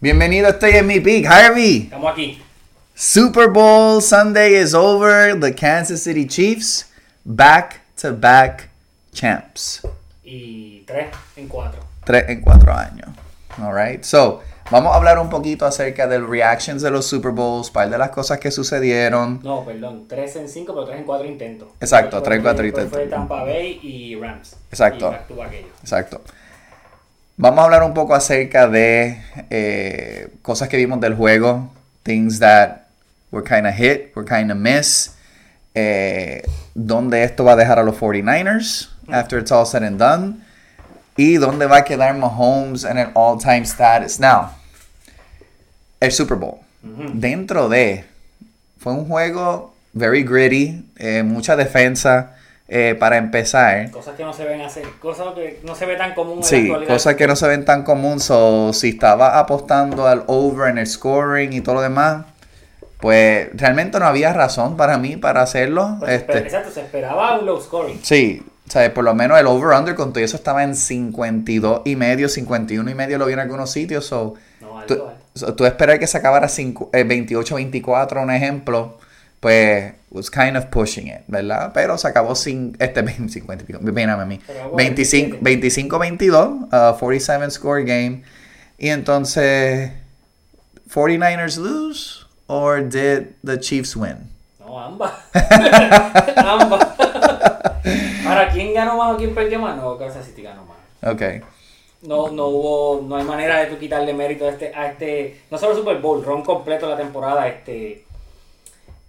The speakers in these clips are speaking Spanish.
Bienvenido, estoy en mi peak, Harvey. Estamos aquí. Super Bowl Sunday is over. The Kansas City Chiefs back to back champs. Y tres en cuatro. Tres en cuatro años. Alright, so vamos a hablar un poquito acerca del reactions de los Super Bowls, par de las cosas que sucedieron. No, perdón, tres en cinco, pero tres en cuatro intentos. Exacto, tres en cuatro intentos. Fue Tampa Bay y Rams. Exacto. Y. Exacto. Vamos a hablar un poco acerca de eh, cosas que vimos del juego, things that were kind of hit, were kind of miss, eh, dónde esto va a dejar a los 49ers after it's all said and done, y dónde va a quedar Mahomes en el all-time status. Now, el Super Bowl. Dentro de, fue un juego very gritty, eh, mucha defensa eh, para empezar. Cosas que no se ven hacer, cosas que no se ve tan común en la Sí, actualidad. cosas que no se ven tan común. So, si estaba apostando al over en el scoring y todo lo demás, pues realmente no había razón para mí para hacerlo. Pues, este, Exacto, se esperaba un low scoring. sí, o sea, por lo menos el over-under con todo eso estaba en 52 y medio, 51 y medio lo vi en algunos sitios. So, No, tú, alto, alto. so, tú esperar que se acabara eh, 28-24, un ejemplo, pues was kind of pushing it, ¿verdad? Pero se acabó sin este 50 y pico, mírame a mí. Se acabó 25 27. 25-22, uh, 47 score game. Y entonces 49ers lose or did the Chiefs win? No, ambas. ambas. Ahora, ¿quién ganó más o quién perdió más? No, Kansas City ganó más. Okay. No, no hubo, no hay manera de tú quitarle mérito a este, a este, no solo Super Bowl, ron completo la temporada, este,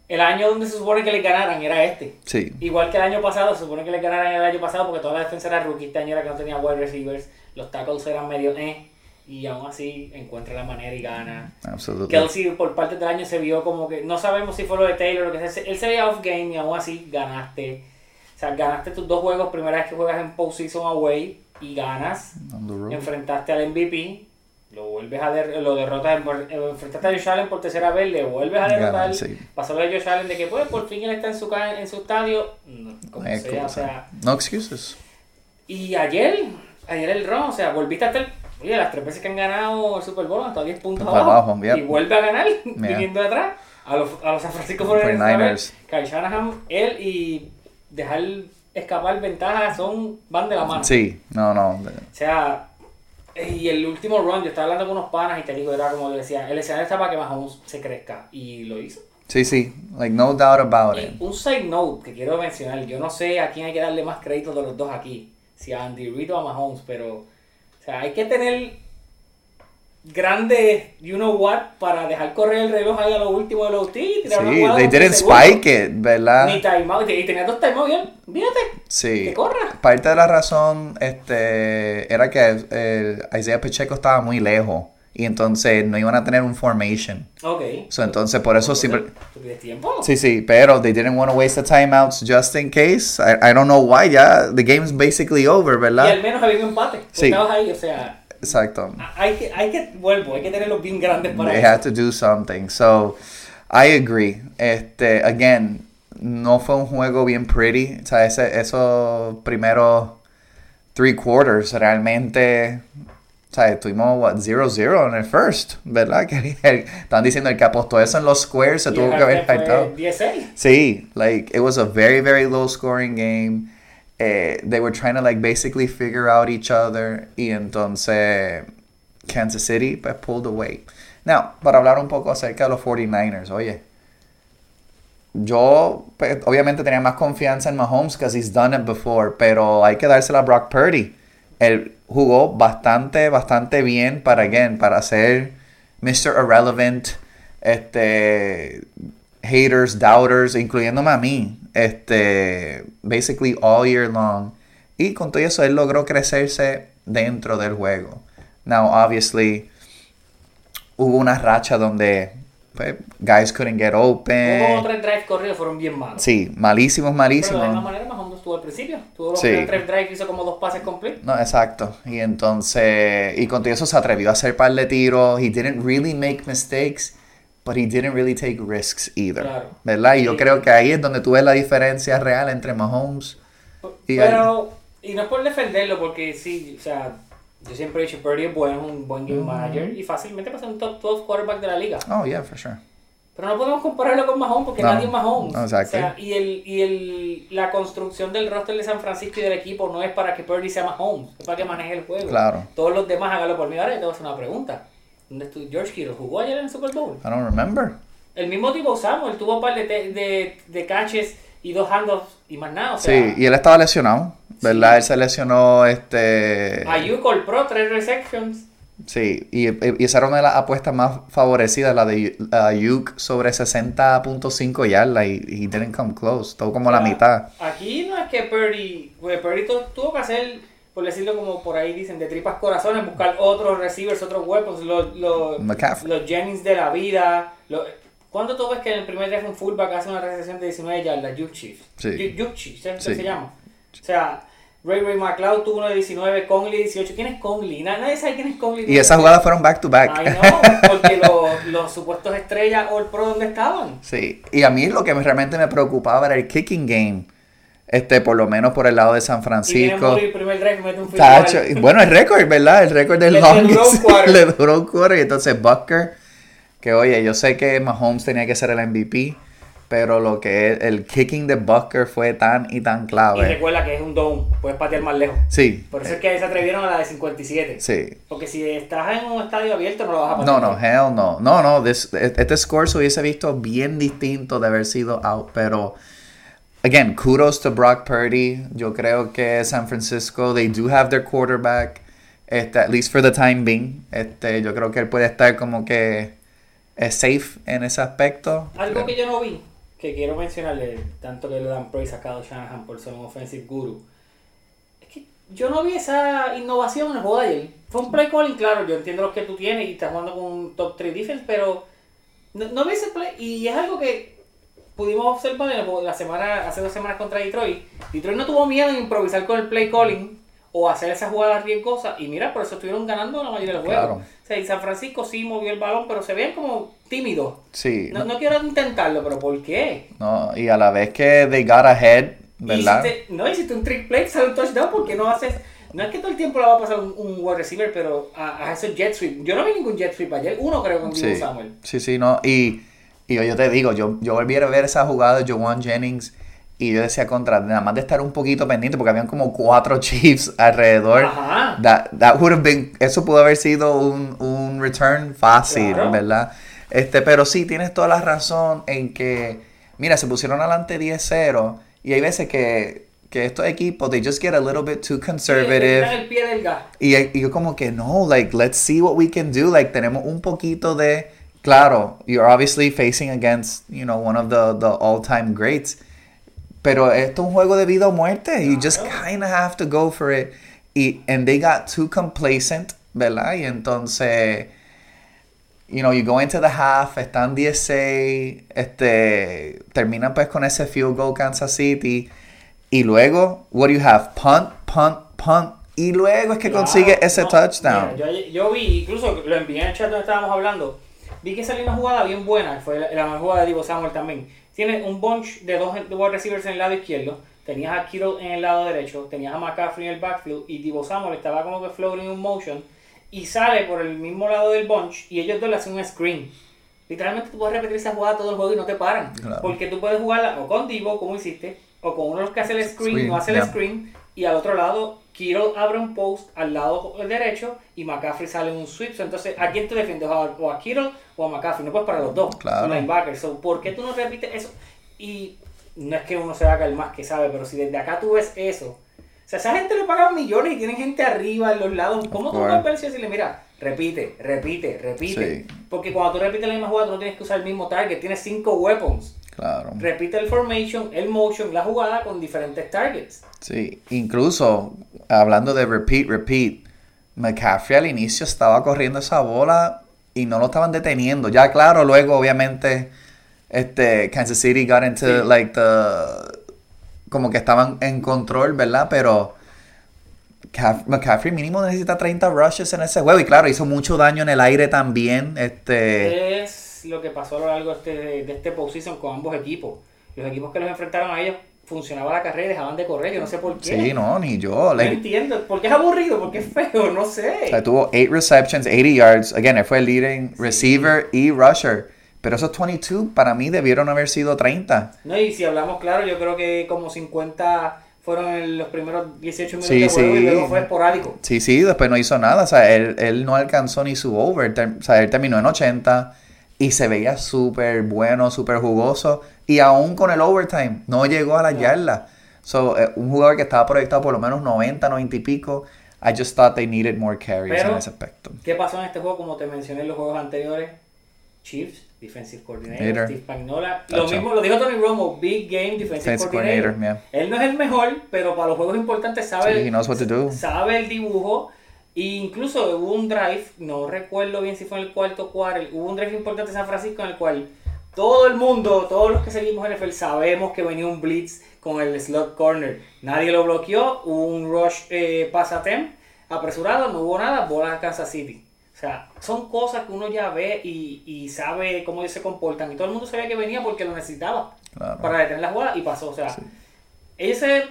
el año donde se supone que le ganaran era este. Sí. Igual que el año pasado, se supone que le ganaran el año pasado porque toda la defensa era rookie, este año era que no tenía wide receivers, los tackles eran medio eh, y aún así encuentra la manera y gana. Absolutely. Kelsey por parte del año se vio como que, no sabemos si fue lo de Taylor o lo que sea, él se veía off game y aún así ganaste. O sea, ganaste tus dos juegos, primera vez que juegas en postseason away y ganas. Enfrentaste al MVP, lo vuelves a der- lo derrotas, eh, enfrentaste a Josh Allen por tercera vez, le vuelves a derrotar. Sí. Pasó lo de Josh Allen de que pues por fin él está en su en su estadio, no, como Eh, sea, o sea. No excuses. Y ayer, ayer el Ron, o sea, volviste a estar, oye, las tres veces que han ganado el Super Bowl, hasta 10 puntos abajo, y vuelve a ganar, Yeah. viniendo de atrás, a los, a los San Francisco 49ers. 49ers, Kyle Shanahan, él y dejar escapar ventajas son, van de la mano. Sí, no, no. O sea, y el último run, yo estaba hablando con unos panas y te digo, era como yo decía, el escenario está para que Mahomes se crezca. Y lo hizo. Sí, sí. Like, no doubt about Y it. un side note que quiero mencionar, yo no sé a quién hay que darle más crédito de los dos aquí, si a Andy Reid o a Mahomes, pero, o sea, hay que tener grande, you know what, para dejar correr el reloj ahí a lo último de los T. Sí, they didn't spike it, ¿verdad? Ni timeout, y tenía dos timeouts bien, fíjate, Sí. que corra. Parte de la razón este, era que eh, Isaiah Pacheco estaba muy lejos y entonces no iban a tener un formation. Ok. So, entonces por eso siempre... ¿Tú pides tiempo? Sí, sí, pero they didn't want to waste the timeouts just in case. I, I don't know why, ya the game's basically over, Y al ¿verdad? menos había un empate. Sí. estabas ahí, o sea, Exacto. hay que, hay que, vuelvo, hay que tenerlos bien grandes para They eso. had to do something. So, I agree. Este, again, no fue un juego bien pretty. O sea, ese, esos primeros three quarters realmente. O sea, estuvimos, what, 0-0 en el first, ¿verdad? Que están diciendo el que apostó eso en los squares se Y tuvo que haber saltado. 16. Sí, like, it was a very, very low scoring game. Eh, they were trying to, like, basically figure out each other. Y entonces, Kansas City, pues, pulled away. Now, para hablar un poco acerca de los 49ers, oye. Yo, pues, obviamente tenía más confianza en Mahomes because he's done it before, pero hay que dársela a Brock Purdy. Él jugó bastante, bastante bien para, again, para ser Mr. Irrelevant, este, haters, doubters, incluyéndome a mí, este, basically all year long. Y con todo eso, él logró crecerse dentro del juego. Now, obviously, hubo una racha donde pues, guys couldn't get Hubo open. tres drives corridos, fueron bien malos. Sí, malísimos, Pero de la misma malísimos. manera, Mahomes estuvo al principio. Tuvo los Sí. tres drives, hizo como dos pases completos. No, exacto. Y entonces, y con todo eso se atrevió a hacer par de tiros. He didn't really make mistakes, but he didn't really take risks either. Claro. ¿Verdad? Y yo creo que ahí es donde tú ves la diferencia real entre Mahomes y Pero, y no es por defenderlo, porque sí, o sea, Yo siempre he dicho Purdy es bueno, un buen game manager y fácilmente pasa un top 12 quarterback de la liga. Oh, yeah, for sure. Pero no podemos compararlo con Mahomes porque No, nadie es Mahomes. no, exacto. O sea, y el, y el, la construcción del roster de San Francisco y del equipo no es para que Purdy sea Mahomes, es para que maneje el juego. Claro. Todos los demás háganlo por mí. Ahora yo te voy a hacer una pregunta. ¿Dónde estuvo George Kittle? ¿Jugó ayer en el Super Bowl? I don't remember. El mismo tipo Samuel tuvo un par de, de, de catches y dos handoffs y más nada. O sea, Sí, y él estaba lesionado, ¿verdad? Él se lesionó, este... Ayuk All Pro, tres receptions. Sí, y, y esa era una de las apuestas más favorecidas, la de Ayuk sobre 60.5 yardas y he didn't come close, todo como la mitad. Aquí no es que Purdy, pues Purdy tu- tuvo que hacer, por decirlo como por ahí dicen, de tripas corazones, buscar otros receivers, otros weapons, los, los, los Jennings de la vida. Los, ¿Cuándo tú ves que en el primer drive un fullback hace una recepción de 19 yardas? Juke Chief. Sí. Ju- Juke Chief, ¿sabes qué Sí. se llama? O sea, Ray Ray McLeod tuvo uno de 19, Conley 18. ¿Quién es Conley? Na- Nadie sabe quién es Conley. Y esas jugadas fueron back to back. Ay, no, porque los, los supuestos estrellas All Pro, ¿dónde estaban? Sí, y a mí lo que me- realmente me preocupaba era el kicking game, este, por lo menos por el lado de San Y Francisco. El primer drive y mete un Tacho, y bueno, el récord, ¿verdad? El récord del Le- le duró un quarter. le duró un quarter. Y entonces Bucker, que oye, yo sé que Mahomes tenía que ser el MVP, pero lo que es el kicking de Bucker fue tan y tan Y clave. recuerda que es un dome, puedes patear más lejos. Sí, Por eso es que se atrevieron a la de 57. sí. Porque si estás en un estadio abierto no lo vas a No, patear. no, hell no. No, no, this- este score se hubiese visto bien distinto de haber sido out, pero again, kudos to Brock Purdy. Yo creo que San Francisco, they do have their quarterback, este, at least for the time being. Este, yo creo que él puede estar como que eh, safe en ese aspecto. Algo que yo no vi, que quiero mencionarle, tanto que le dan praise a Kyle Shanahan por ser un offensive guru, es que yo no vi esa innovación en el juego de ayer. Fue un play calling, claro, yo entiendo lo que tú tienes y estás jugando con un top 3 defense, pero no, no vi ese play y es algo que pudimos observar en la semana, hace dos semanas contra Detroit. Detroit no tuvo miedo en improvisar con el play calling o hacer esas jugadas riesgosas y mira, por eso estuvieron ganando la mayoría de los juegos. Claro. O sea, y San Francisco sí movió el balón, pero se veían como tímidos. Sí, No, no, no quiero intentarlo, pero ¿por qué? no, y a la vez que they got ahead, ¿verdad? Hiciste, no hiciste un trick play, sale un touchdown, porque no haces? No es que todo el tiempo le va a pasar un, un wide receiver, pero a, a jet sweep. Yo no vi ningún jet sweep ayer, uno creo Divo Sí, Samuel. sí, sí, no. Y, y yo te digo, yo, yo volví a ver esa jugada de Joan Jennings y yo decía contra, nada más de estar un poquito pendiente porque habían como cuatro Chiefs alrededor. Ajá. That, that would have been, eso pudo haber sido un, un return fácil, Claro. ¿verdad? Este, pero sí, tienes toda la razón en que, mira, se pusieron adelante 10-0 y hay veces que, que estos equipos, they just get a little bit too conservative. está en el pie del gas. Y, y yo como que no, like, let's see what we can do. Like, tenemos un poquito de, claro, you're obviously facing against, you know, one of the, the all-time greats. Pero esto es un juego de vida o muerte. You just kind of have to go for it. Y, and they got too complacent, ¿verdad? Y entonces, you know, you go into the half, están 16, este, terminan pues con ese field goal Kansas City. Y luego, what do you have? Punt, punt, punt. Y luego es que Claro, consigue ese no, touchdown. mira, yo, yo vi, incluso lo envié en el chat donde estábamos hablando. Vi que salió una jugada bien buena, fue la, la mejor jugada de Divo Samuel también. Tiene un bunch de dos de wide receivers en el lado izquierdo, tenías a Kittle en el lado derecho, tenías a McCaffrey en el backfield y Divo Samuel estaba como que floating in motion y sale por el mismo lado del bunch y ellos dos le hacen un screen. Literalmente tú puedes repetir esa jugada todo el juego y no te paran. Claro. Porque tú puedes jugarla o con Divo, como hiciste, o con uno de los que hace el screen, Screen, no hace el screen, y al otro lado, Kittle abre un post al lado derecho y McCaffrey sale en un sweep. Entonces, ¿a quién tú defiendes? ¿A- ¿O a Kittle o a McCaffrey? No puedes para los dos. Claro. Linebackers. So, ¿Por qué tú no repites eso? Y no es que uno se haga el más que sabe, pero si desde acá tú ves eso. O sea, esa gente le pagan millones y tienen gente arriba en los lados. ¿Cómo tú puedes verse y decirle, mira, repite, repite, repite? Sí. Porque cuando tú repites la misma jugada, tú no tienes que usar el mismo target. Tienes cinco weapons. Claro. Repite el formation, el motion, la jugada con diferentes targets. Sí, incluso hablando de repeat, repeat, McCaffrey al inicio estaba corriendo esa bola y no lo estaban deteniendo. Ya claro, luego obviamente este Kansas City got into Sí. like the como que estaban en control, ¿verdad? Pero Caf- McCaffrey mínimo necesita 30 rushes en ese juego y claro, hizo mucho daño en el aire también, este Es lo que pasó a lo largo de este, de este postseason con ambos equipos. Los equipos que los enfrentaron a ellos funcionaba la carrera y dejaban de correr. Yo no sé por qué. Sí, no, ni yo. No Like, entiendo. ¿Por qué es aburrido? ¿Por qué es feo? No sé. o sea, tuvo 8 receptions, 80 yards. Again, él fue el leading receiver y rusher. Pero esos 22 para mí debieron haber sido 30. No, y si hablamos claro, yo creo que como 50 fueron los primeros 18 minutos Sí, de juego y sí. luego fue esporádico. Sí, sí, después no hizo nada. O sea, él, él no alcanzó ni su over. O sea, él terminó en 80 y se veía súper bueno, súper jugoso. Y aún con el overtime, no llegó a la yarda. So, eh, un jugador que estaba proyectado por lo menos 90, 90 y pico. I just thought they needed more carries Pero- en ese aspecto. ¿Qué pasó en este juego? Como te mencioné en los juegos anteriores, Chiefs, Defensive Coordinator, Leader. Steve Spagnola. Lo Tacho. mismo lo dijo Tony Romo, Big Game Defensive, Defensive Coordinator. coordinator, Él no es el mejor, pero para los juegos importantes sabe, Sí, he knows what to do. sabe el dibujo. E incluso hubo un drive, no recuerdo bien si fue en el cuarto quarter, hubo un drive importante en San Francisco en el cual todo el mundo, todos los que seguimos NFL sabemos que venía un blitz con el slot corner. Nadie lo bloqueó, hubo un rush eh, pass attempt apresurado, no hubo nada, bola a Kansas City. O sea, son cosas que uno ya ve y, y sabe cómo ellos se comportan. Y todo el mundo sabía que venía porque lo necesitaba Claro. para detener la jugada y pasó. O sea, ellos se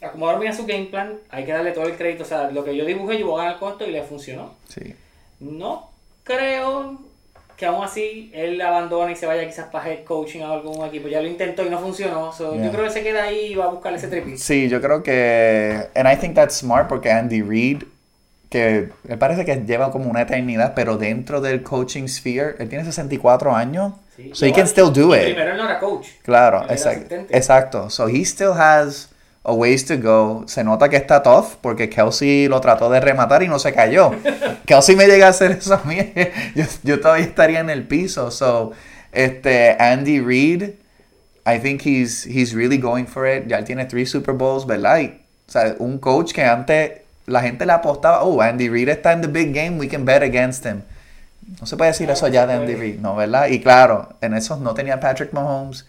acomodaron bien a su game plan. Hay que darle todo el crédito. O sea, lo que yo dibujé, yo voy a ganar costo y le funcionó. Sí. No creo que aún así él abandone y se vaya quizás para head coaching a algún equipo. Ya lo intentó y no funcionó. So, Yeah. Yo creo que se queda ahí y va a buscar ese tripit. Sí, yo creo que. And I think that's smart porque Andy Reid, que me parece que lleva como una eternidad, pero dentro del coaching sphere, él tiene 64 años. Sí. So he No, can still do it. Primero él no era coach. Claro, exacto. Exacto. So he still has a ways to go. Se nota que está tough porque Kelsey lo trató de rematar y no se cayó. Kelsey me llega a hacer eso a mí. yo, yo todavía estaría en el piso. So, este, Andy Reid, I think he's, he's really going for it. Ya él tiene three Super Bowls, ¿verdad? Y, o sea, un coach que antes la gente le apostaba, oh, Andy Reid está en the big game, we can bet against him. No se puede decir Claro eso ya de Andy. Reid, ¿no? ¿Verdad? Y claro, en esos no tenía Patrick Mahomes,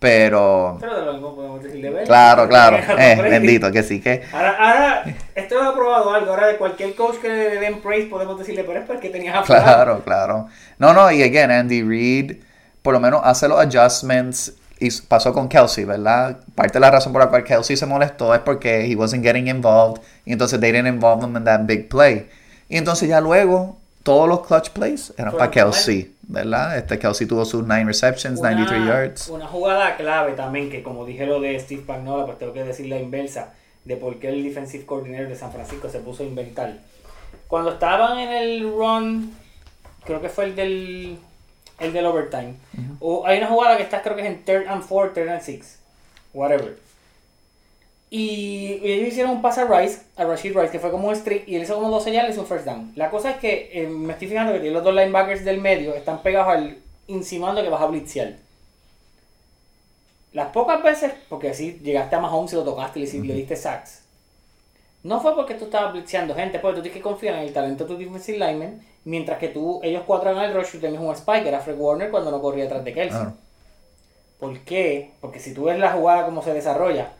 pero... Pero de lo mismo podemos decir de Bell. Claro, claro. Eh, bendito, que sí, que... Ahora, ahora, esto ha probado algo. Ahora, de cualquier coach que le den praise, podemos decirle, pero es porque tenías a fulano". Claro, claro. No, no, y again, Andy Reid, por lo menos hace los adjustments. Y pasó con Kelsey, ¿verdad? Parte de la razón por la cual Kelsey se molestó es porque he wasn't getting involved. Y entonces they didn't involve him in that big play. Y entonces ya luego, todos los clutch plays eran para Kelsey, ¿verdad? Este Kelsey tuvo sus 9 receptions, Una- 93 yards. Una jugada clave también, que como dije lo de Steve Pagnola, pues tengo que decir la inversa de por qué el defensive coordinator de San Francisco se puso a inventar. Cuando estaban en el run, creo que fue el del, el del overtime, o hay una jugada que está creo que es en third and four, third and six, whatever. Y ellos hicieron un pase a Rice, a Rashid Rice, que fue como un streak, y él hizo como 12 yardas y un first down. La cosa es que eh, me estoy fijando que los dos linebackers del medio están pegados al insinuando que vas a blitzear. Las pocas veces, porque si llegaste a Mahomes y lo tocaste y le, le diste sacks, no fue porque tú estabas blitzeando gente, porque tú tienes que confiar en el talento de tu defensive lineman, mientras que tú, ellos cuatro hagan el rush, tú tenías un spike, era Fred Warner cuando no corría detrás de Kelsey. ¿Por qué? Porque si tú ves la jugada como se desarrolla,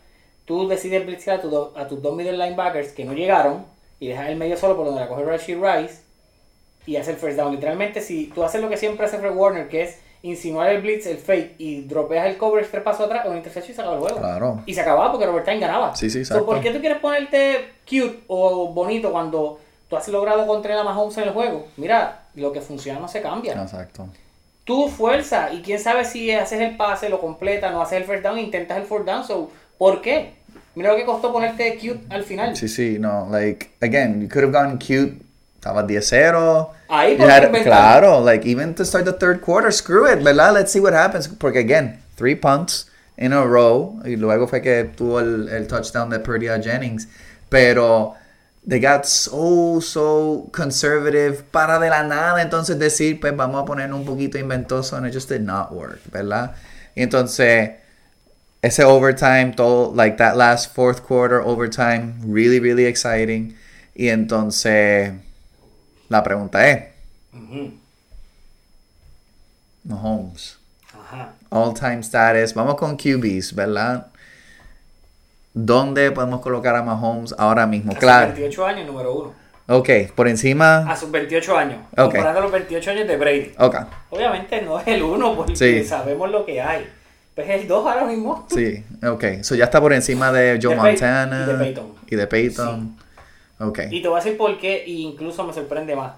tú decides blitzear a, tu do- a tus dos middle linebackers que no llegaron y dejas el medio solo por donde la coge Rashid Rice y hace el first down. Literalmente, si tú haces lo que siempre hace Fred Warner, que es insinuar el blitz, el fake y dropeas el coverage tres pasos atrás, o intercepción y se acaba el juego. Claro. Y se acababa porque Robert Time ganaba. Sí, sí, So, exacto. ¿Por qué tú quieres ponerte cute o bonito cuando tú has logrado controlar a Mahomes en el juego? Mira, lo que funciona no se cambia Exacto. tu fuerza y quién sabe si haces el pase, lo completa, no haces el first down, intentas el fourth down, so, ¿por qué? Mira lo que costó ponerte cute al final. Sí, sí, no, like, again, you could have gone cute. Estaba 10-0. Ahí had- claro, like even to start the third quarter, screw it, ¿verdad? Let's see what happens. Porque again, three punts in a row. Y luego fue que tuvo el, el touchdown de Purdy a Jennings. Pero they got so, so conservative para de la nada. Entonces decir, pues vamos a poner un poquito inventoso. And it just did not work, ¿verdad? Y entonces ese overtime, todo, like that last fourth quarter overtime, really, really exciting. Y entonces, la pregunta es. Mahomes, Ajá. all time status, vamos con QBs, ¿verdad? ¿Dónde podemos colocar a Mahomes ahora mismo? A sus Claro. 28 años, número uno. Ok, por encima. A sus 28 años. Ok. Comparando los 28 años de Brady. Ok, Obviamente no es el uno porque Sí. sabemos lo que hay. Pues es el 2 ahora mismo. Sí, ok. So ya está por encima de Joe De Montana. y de Peyton. Y de Peyton. Ok. Y te voy a decir por qué, y incluso me sorprende más.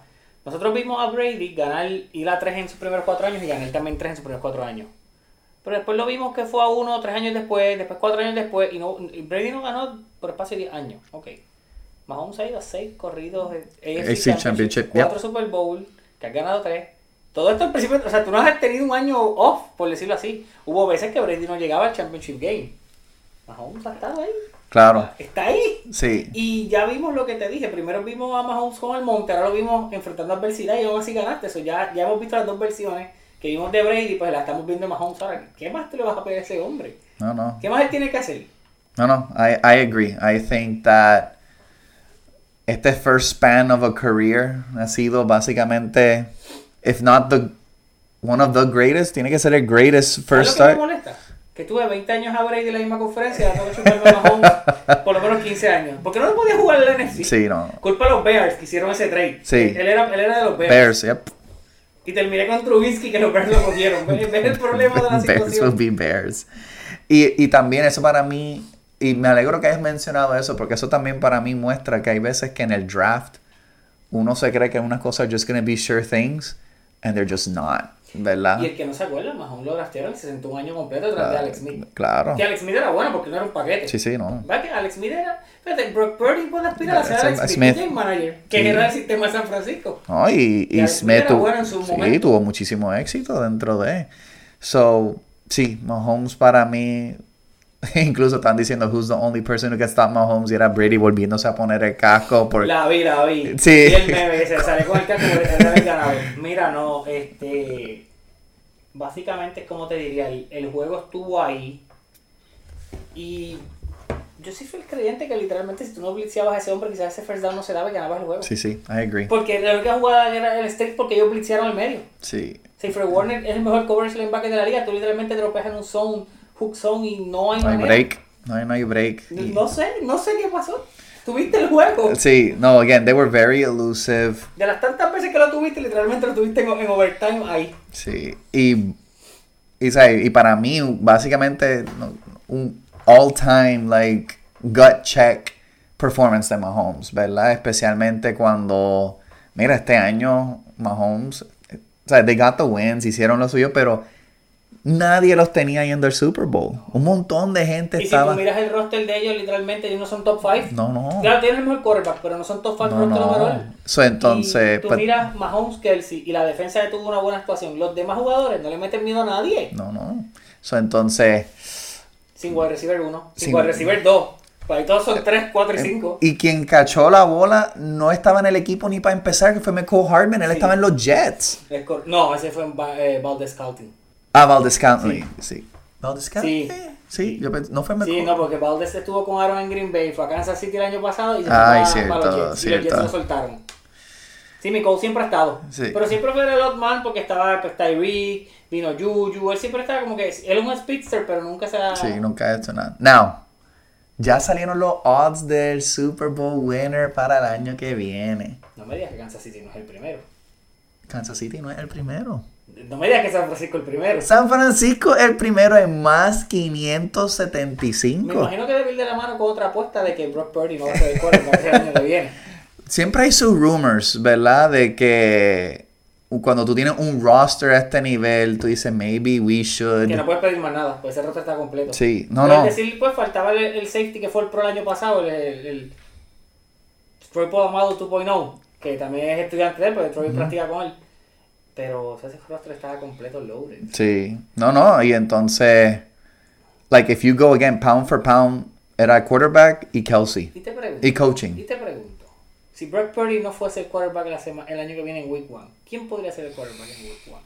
Nosotros vimos a Brady ganar ir a 3 en sus primeros 4 años y ganar también 3 en sus primeros 4 años. Pero después lo vimos que fue a 1, 3 años después, después 4 años después, y, no, y Brady no ganó por espacio de 10 años. Ok. Mahomes ha ido a 6 corridos AFC, AFC Championship, 4 yep. Super Bowl, que has ganado 3. Todo esto al principio, o sea, tú no has tenido un año off, por decirlo así. Hubo veces que Brady no llegaba al Championship Game. Mahomes ha estado ahí. Claro. Está ahí. Sí. Y ya vimos lo que te dije. Primero vimos a Mahomes con el monte, ahora lo vimos enfrentando adversidad y aún así ganaste. Eso ya, ya hemos visto las dos versiones que vimos de Brady, pues la estamos viendo de Mahomes ahora. ¿Qué más te le vas a pedir a ese hombre? No, no. ¿Qué más él tiene que hacer? No, no. I, I agree. I think that este first span of a career ha sido básicamente, if not the one of the greatest, tiene que ser el greatest ¿Sabes first lo que me start. molesta? Que tuve 20 años a Brady en la misma conferencia, tengo que chuparme a Mahomes por lo menos 15 años. ¿Por qué no podía jugar en la NFC? Sí, no. Culpa a los Bears que hicieron ese trade. Sí. Él era, él era de los Bears. Bears, yep. Y terminé con Trubisky que los Bears lo cogieron. ¿Ves el problema de la Bears will situación? be Bears. Y, y también eso para mí, y me alegro que hayas mencionado eso, porque eso también para mí muestra que hay veces que en el draft uno se cree que unas cosas are just to be sure things, and they're just not, ¿verdad? Y el que no se acuerda, Mahomes lo draftearon y se sentó un año completo detrás de Alex Smith. Claro. Que Alex Smith era bueno porque no era un paquete. Sí, sí, no. ¿Verdad que Alex Smith era? Fíjate, Brock Purdy puede aspirar a ser Alex Smith, Smith. game manager, que Sí. era el sistema de San Francisco. No, y, Y y Alex Smith Smith era tuvo, bueno en su sí, momento. tuvo muchísimo éxito dentro de. So, sí, Mahomes para mí, incluso están diciendo who's the only person who can stop Mahomes y era Brady volviéndose a poner el casco. Por, La vi, la vi. Sí. Y el meme que se sale con el casco el. Mira, no, este. Básicamente es como te diría, el, el juego estuvo ahí. Y yo sí fui el creyente que literalmente si tú no blitzeabas a ese hombre, quizás ese first down no se daba y ganabas el juego. Sí, sí, I agree. Porque la única jugada era el streak porque ellos blitzearon al medio. Sí, Si Fred Warner es el mejor coverage linebacker de la liga, tú literalmente dropeas en un zone, hook zone y no hay no hay break. No hay, no hay break. Y- No sé, no sé qué pasó. Tuviste el juego. Sí, no, again, they were very elusive. De las tantas veces que lo tuviste, literalmente lo tuviste en, en overtime ahí. Sí, y, y, y para mí, básicamente, no, un all-time, like, gut check performance de Mahomes, ¿verdad? Especialmente cuando, mira, este año Mahomes, eh, o sea, they got the wins, hicieron lo suyo, pero nadie los tenía yendo al Super Bowl. Un montón de gente Y si estaba... tú miras el roster de ellos, literalmente ellos no son top 5. No, no. Claro, tienen el mejor quarterback, pero no son top 5 No, roster no. overall. So, entonces, y tú pues- miras Mahomes, Kelsey y la defensa de tuvo una buena actuación. Los demás jugadores no le meten miedo a nadie. no, no. So, entonces... Sin wide receiver 1, sin Sin- wide receiver 2. Pues ahí todos son 3, 4 y 5. Y quien cachó la bola no estaba en el equipo ni para empezar, que fue McCall Hardman, él Sí. estaba en los Jets. No, ese fue en eh, Valdez Scouting. Ah, Valdez Scantling, sí. ¿Valdez Scantling? Sí. Sí, yo pens- no fue McCall. Sí, no, porque Valdez estuvo con Aaron en Green Bay, fue a Kansas City el año pasado y se Ay, fue cierto, para los Jets. Y los. Jets lo soltaron. Sí, Nicole siempre ha estado. Sí. Pero siempre fue el odd man porque estaba pues, Tyreek, vino Juju, él siempre estaba como que, él es un speedster, pero nunca se ha... Sí, nunca he hecho nada. Now, ya salieron los odds del Super Bowl winner para el año que viene. No me digas que Kansas City no es el primero. Kansas City no es el primero. No me digas que San Francisco es el primero. San Francisco el primero en más Me 575. imagino que debe ir de la mano con otra apuesta de que Brock Purdy no va a ser el quarterback el año que viene. Siempre hay sus rumors, ¿verdad? De que cuando tú tienes un roster a este nivel, tú dices, maybe we should. Que no puedes pedir más nada, pues ese roster está completo. Sí, no, no. decir, pues faltaba el, el safety que fue el pro el año pasado, el, el, el Troy Polamalu 2.0, que también es estudiante de él, porque Troy practica con él. Pero ese roster estaba completo loaded. Sí, no, no, y entonces, like, if you go again, pound for pound, era quarterback y Kelsey. Y te pregunto, Y coaching. y te pregunto, si Brock Purdy no fuese el quarterback la sema- el año que viene en Week 1, ¿quién podría ser el quarterback en Week 1?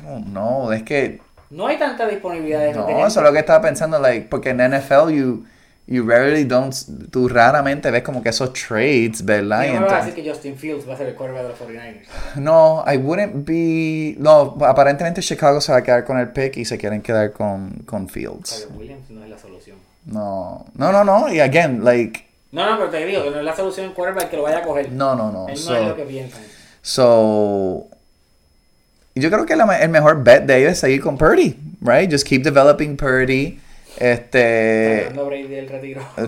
I don't know, es que, No hay tanta disponibilidad de no, eso es lo que estaba pensando, like, porque en NFL you, you rarely don't, tú raramente ves como que esos trades, ¿verdad? Y no vas a decir que Justin Fields va a ser el quarterback de los 49ers. no, I wouldn't be, no, aparentemente Chicago se va a quedar con el pick y se quieren quedar con, con Fields. Kyler Williams no es la solución. No, no, no, no, y again, like, No, no, pero te digo que no es la solución el quarterback que lo vaya a coger. no, no, no. Él no so- es lo que piensan. So, yo creo que la- el mejor bet de ellos es seguir con Purdy, right? Just keep developing Purdy. Este. Brady del retiro.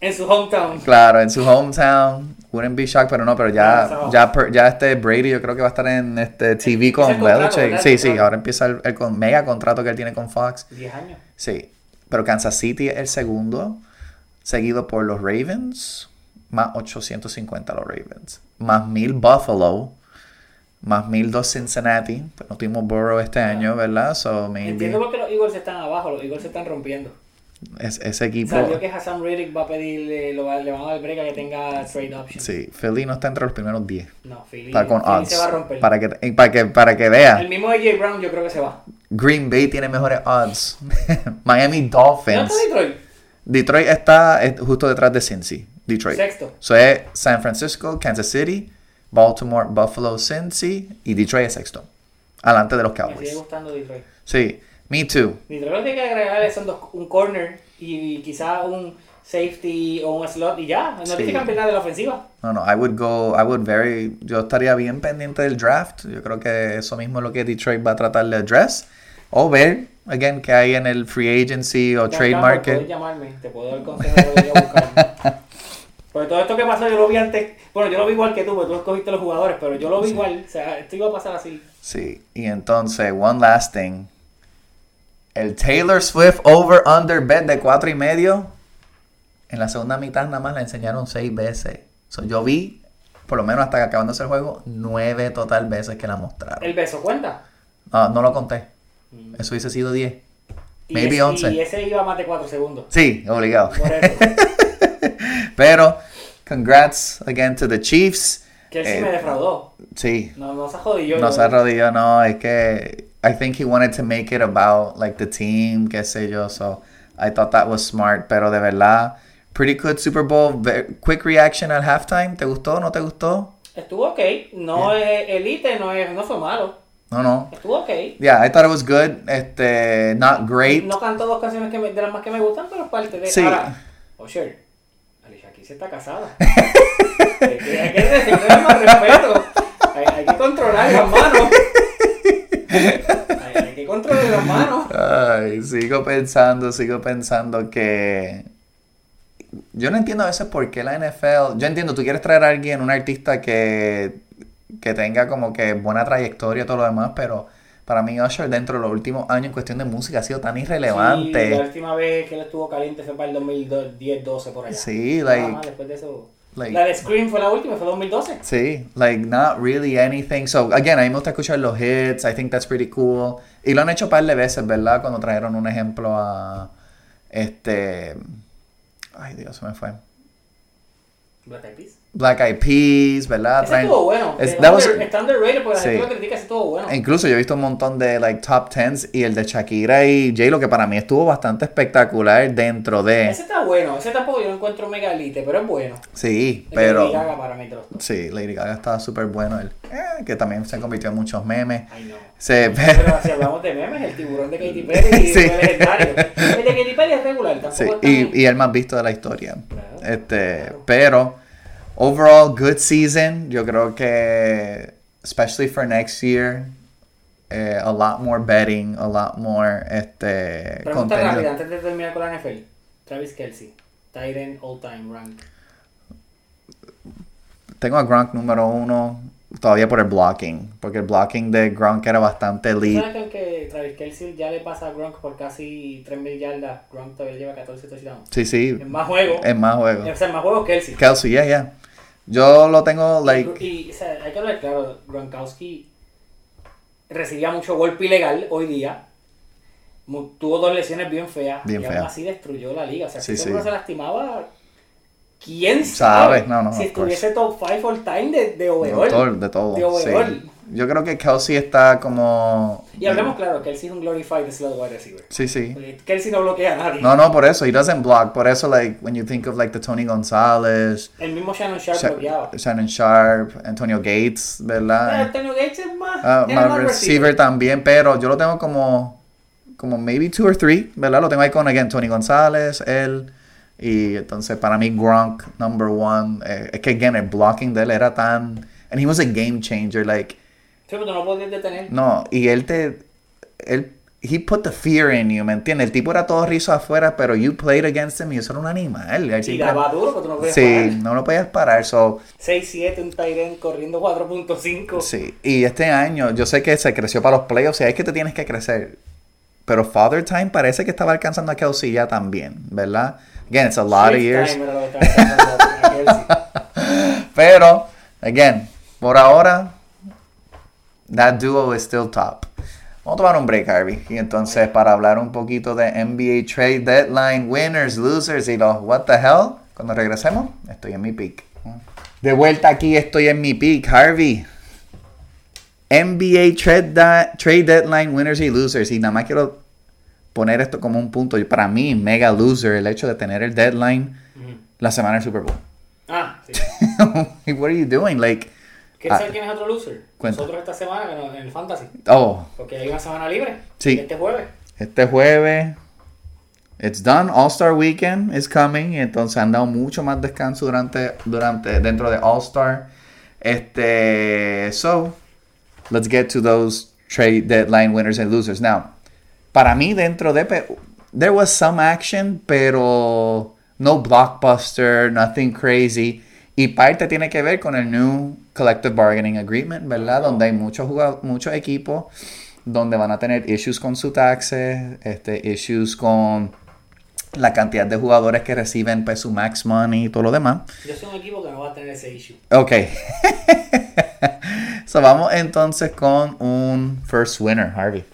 En su hometown. claro, en su hometown. Wouldn't be shocked, pero no, pero ya, ya, ya este Brady yo creo que va a estar en este TV el con Belichick. Sí, sí, ahora empieza el, el con- mega contrato que él tiene con Fox. 10 años. Sí, pero Kansas City es el segundo, seguido por los Ravens, más 850 los Ravens, más 1000 Buffalo, más 1002 Cincinnati, pues no tuvimos Burrow este año, ¿verdad? So maybe Entiendo por qué los Eagles están abajo, los Eagles se están rompiendo. es- ese equipo, Salió que Hassan Riddick va a pedirle, lo va, le van a dar break a que tenga trade option. sí, Philly no está entre los primeros 10, No, Philly, está con Philly odds, se va a romper. para que, para que, para que vea, El mismo AJ Brown yo creo que se va. Green Bay tiene mejores odds, Miami ¿No Dolphins, está Detroit? Detroit está eh, justo detrás de Cincy, Detroit. Sexto. So es San Francisco, Kansas City, Baltimore, Buffalo, Cincy y Detroit es sexto. Alante de los Me sigue Cowboys. gustando Detroit. Sí, me too. Detroit tiene que agregarle son dos, un corner y quizá un safety o un slot y ya. No Sí. tiene nada de la ofensiva. No, no, I would go, I would very, yo estaría bien pendiente del draft. Yo creo que eso mismo es lo que Detroit va a tratar de address. O ver, again, que hay en el free agency o Ya, trade Puedes market. llamarme, te puedo dar consejo ir a buscar. Porque todo esto que pasó yo lo vi antes. Bueno, yo lo vi igual que tú, porque tú escogiste los jugadores, pero yo lo vi igual. O sea, esto iba a pasar así. Sí, y entonces, one last thing. El Taylor Swift over-under bet de cuatro y medio. En la segunda mitad nada más la enseñaron seis veces. So, yo vi, por lo menos hasta que acabándose el juego, nueve total veces que la mostraron. El beso cuenta. No, no lo conté. Eso hubiese sido 10. Y Maybe ese, 11. Y ese iba más de 4 segundos. Sí, obligado. Por eso. Pero, congrats again to the Chiefs. que él sí Eh, me defraudó. Sí, No, no se jodió. no yo- se arrodilló, no, es que I think he wanted to make it about like the team, qué sé yo, so I thought that was smart, pero de verdad, pretty good Super Bowl, Ve- quick reaction al halftime, ¿te gustó, no te gustó? Estuvo ok. No es elite, no, es, no fue malo. No, no. Estuvo ok. Yeah, I thought it was good, este, not great. No canto dos canciones que me- de las más que me gustan, pero es parte de. Sí. Ahora, Osher, Alicia se está casada. hay que, tener más respeto. Hay, que controlar las manos. Hay, hay que controlar las manos. Ay, sigo pensando, sigo pensando que yo no entiendo a veces por qué la NFL, yo entiendo, tú quieres traer a alguien, un artista que, que tenga como que buena trayectoria y todo lo demás, pero para mí Usher dentro de los últimos años en cuestión de música ha sido tan Sí, la irrelevante. última vez que él estuvo caliente fue para el 2010-12 por allá. Sí, like- después de eso. like- la de Scream fue la última, fue 2012. Sí, like not really anything. So again, a mí me gusta escuchar los hits. I think that's pretty cool. Y lo han hecho un par de veces, ¿verdad? Cuando trajeron un ejemplo a este ay Dios, se me fue. Black Eyed Peas. Black Eyed Peas, ¿verdad? Ese estuvo bueno. Es- Eh, under- está underrated porque la Sí. gente lo critica, ese estuvo bueno. Incluso yo he visto un montón de like top tens y el de Shakira y J lo que para mí estuvo bastante espectacular dentro de Ese está bueno, ese tampoco yo lo encuentro mega elite, pero es bueno. sí, El pero Lady Gaga para mí, sí, Lady Gaga estaba súper bueno él, eh, que también se convirtió en muchos memes. Ay, no. Se, Pero si hablamos de memes, el tiburón de Katy Perry Sí. fue legendario. El de Katy Perry es regular, tampoco Sí, y, y el más visto de la historia. Claro, este, claro. pero overall good season. Yo creo que especially for next year eh, a lot more betting, a lot more este Pregunta rápida contenido. antes de terminar con la NFL. Travis Kelsey, Titan All Time Rank. Tengo a Gronk número uno todavía por el blocking, porque el blocking de Gronk era bastante ¿Tú elite. ¿Sabes que Travis Kelsey ya le pasa a Gronk por casi 3.000 yardas, Gronk todavía lleva 14 touchdowns? Sí, sí, En más juegos. es más juego. O sea, en más juegos Kelsey. Kelsey, yeah, yeah. Yo lo tengo like Y, o sea, hay que hablar claro, Gronkowski recibía mucho golpe ilegal hoy día. Tuvo dos lesiones bien feas. Bien y aún feas. así destruyó la liga. O sea, Sí, si seguro sí. se lastimaba, ¿quién Sabe, sabe? no, no, si estuviese top 5 all time de, de de overall. de todo. De sí. Yo creo que Kelsey está como Y hablemos claro, Kelsey es un glorified slot wide receiver. Sí, sí. Kelsey no bloquea a nadie. No, no, por eso. He doesn't block. Por eso, like, when you think of, like, the Tony Gonzalez, El mismo Shannon Sharp Sha- bloqueaba. Shannon Sharp, Antonio Gates, Pero ¿verdad? Antonio Gates es más, es más más receiver también, pero yo lo tengo como, como maybe two or three, ¿verdad? Lo tengo ahí con, again, Tony González, él. Y entonces, para mí, Gronk, number one. eh, es que, again, el blocking de él era tan... And he was a game changer, like... Sí, pero tú no puedes detener. No, y él te. Él, he put the fear in you, ¿me entiendes? El tipo era todo rizo afuera, pero you played against him y eso era un animal. Él Y daba duro, pero tú no puedes Sí, parar. no lo podías parar. So, 6-7, un Tyren corriendo 4.5. sí. Y este año, yo sé que se creció para los playoffs y ahí es que te tienes que crecer. Pero Father Time parece que estaba alcanzando a Kelsey ya también, ¿verdad? Again, it's a lot of years. time Kelsey. Pero, again, por ahora, that duo is still top. Vamos a tomar un break, Harvey. Y entonces, para hablar un poquito de NBA Trade Deadline, winners, losers y los what the hell, cuando regresemos, estoy en mi peak. De vuelta aquí, estoy en mi peak, Harvey. NBA Trade, Trade Deadline, winners y losers. Y nada más quiero poner esto como un punto. Para mí, mega loser, el hecho de tener el deadline la semana del Super Bowl. Ah, sí. What are you doing? Like, ¿Quieres Ah. saber quién es otro loser? Cuenta. Nosotros esta semana en el- Fantasy. oh, Porque hay una semana libre. Sí. Este jueves. este jueves, it's done. All Star Weekend is coming. Entonces han dado mucho más descanso durante, durante, dentro de All Star. Este, so, let's get to those trade deadline winners and losers. Now, para mí dentro de, there was some action, pero no blockbuster, nothing crazy. Y parte tiene que ver con el New Collective Bargaining Agreement, ¿verdad? Donde hay muchos muchos equipos donde van a tener issues con su taxes, este, issues con la cantidad de jugadores que reciben pues, su max money y todo lo demás. Yo soy un equipo que no va a tener ese issue. Ok. so vamos entonces con un first winner, Harvey.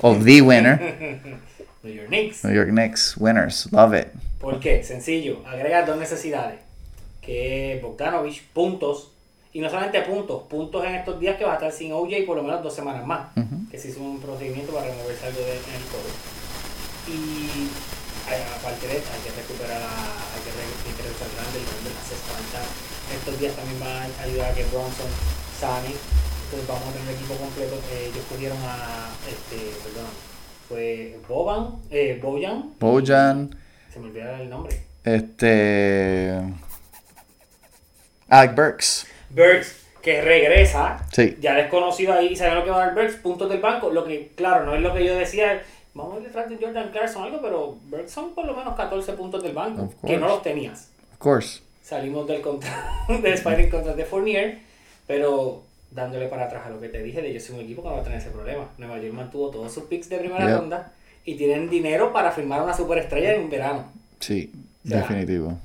O the winner. New York Knicks. New York Knicks winners. Love it. ¿Por qué? Sencillo. Agrega dos necesidades. Que Bogdanovich, puntos. Y no solamente puntos, puntos en estos días que va a estar sin OJ por lo menos dos semanas más. Ujú. Que se hizo un procedimiento para removerse algo de, en el codo. Y aparte de esto, hay que recuperar hay que regresar grande donde hace falta. Estos días también van a ayudar a que Bronson sane. Entonces vamos a tener el equipo completo. Eh, ellos cogieron a este, perdón, fue Boban, eh, Bojan. Bojan, Se me olvidó el nombre. este. Alec Burks. Burks, que regresa, Sí. ya desconocido ahí, sabe lo que va a dar Burks, puntos del banco, lo que, claro, no es lo que yo decía, vamos a ir detrás de Jordan Clarkson o algo, pero Burks son por lo menos 14 puntos del banco, que no los tenías. Of course. Salimos del contrato, del Spider contract de Fournier, pero dándole para atrás a lo que te dije de yo soy un equipo que no va a tener ese problema. Nueva York mantuvo todos sus picks de primera Yep. ronda y tienen dinero para firmar una superestrella en verano. Sí, Ya. definitivo.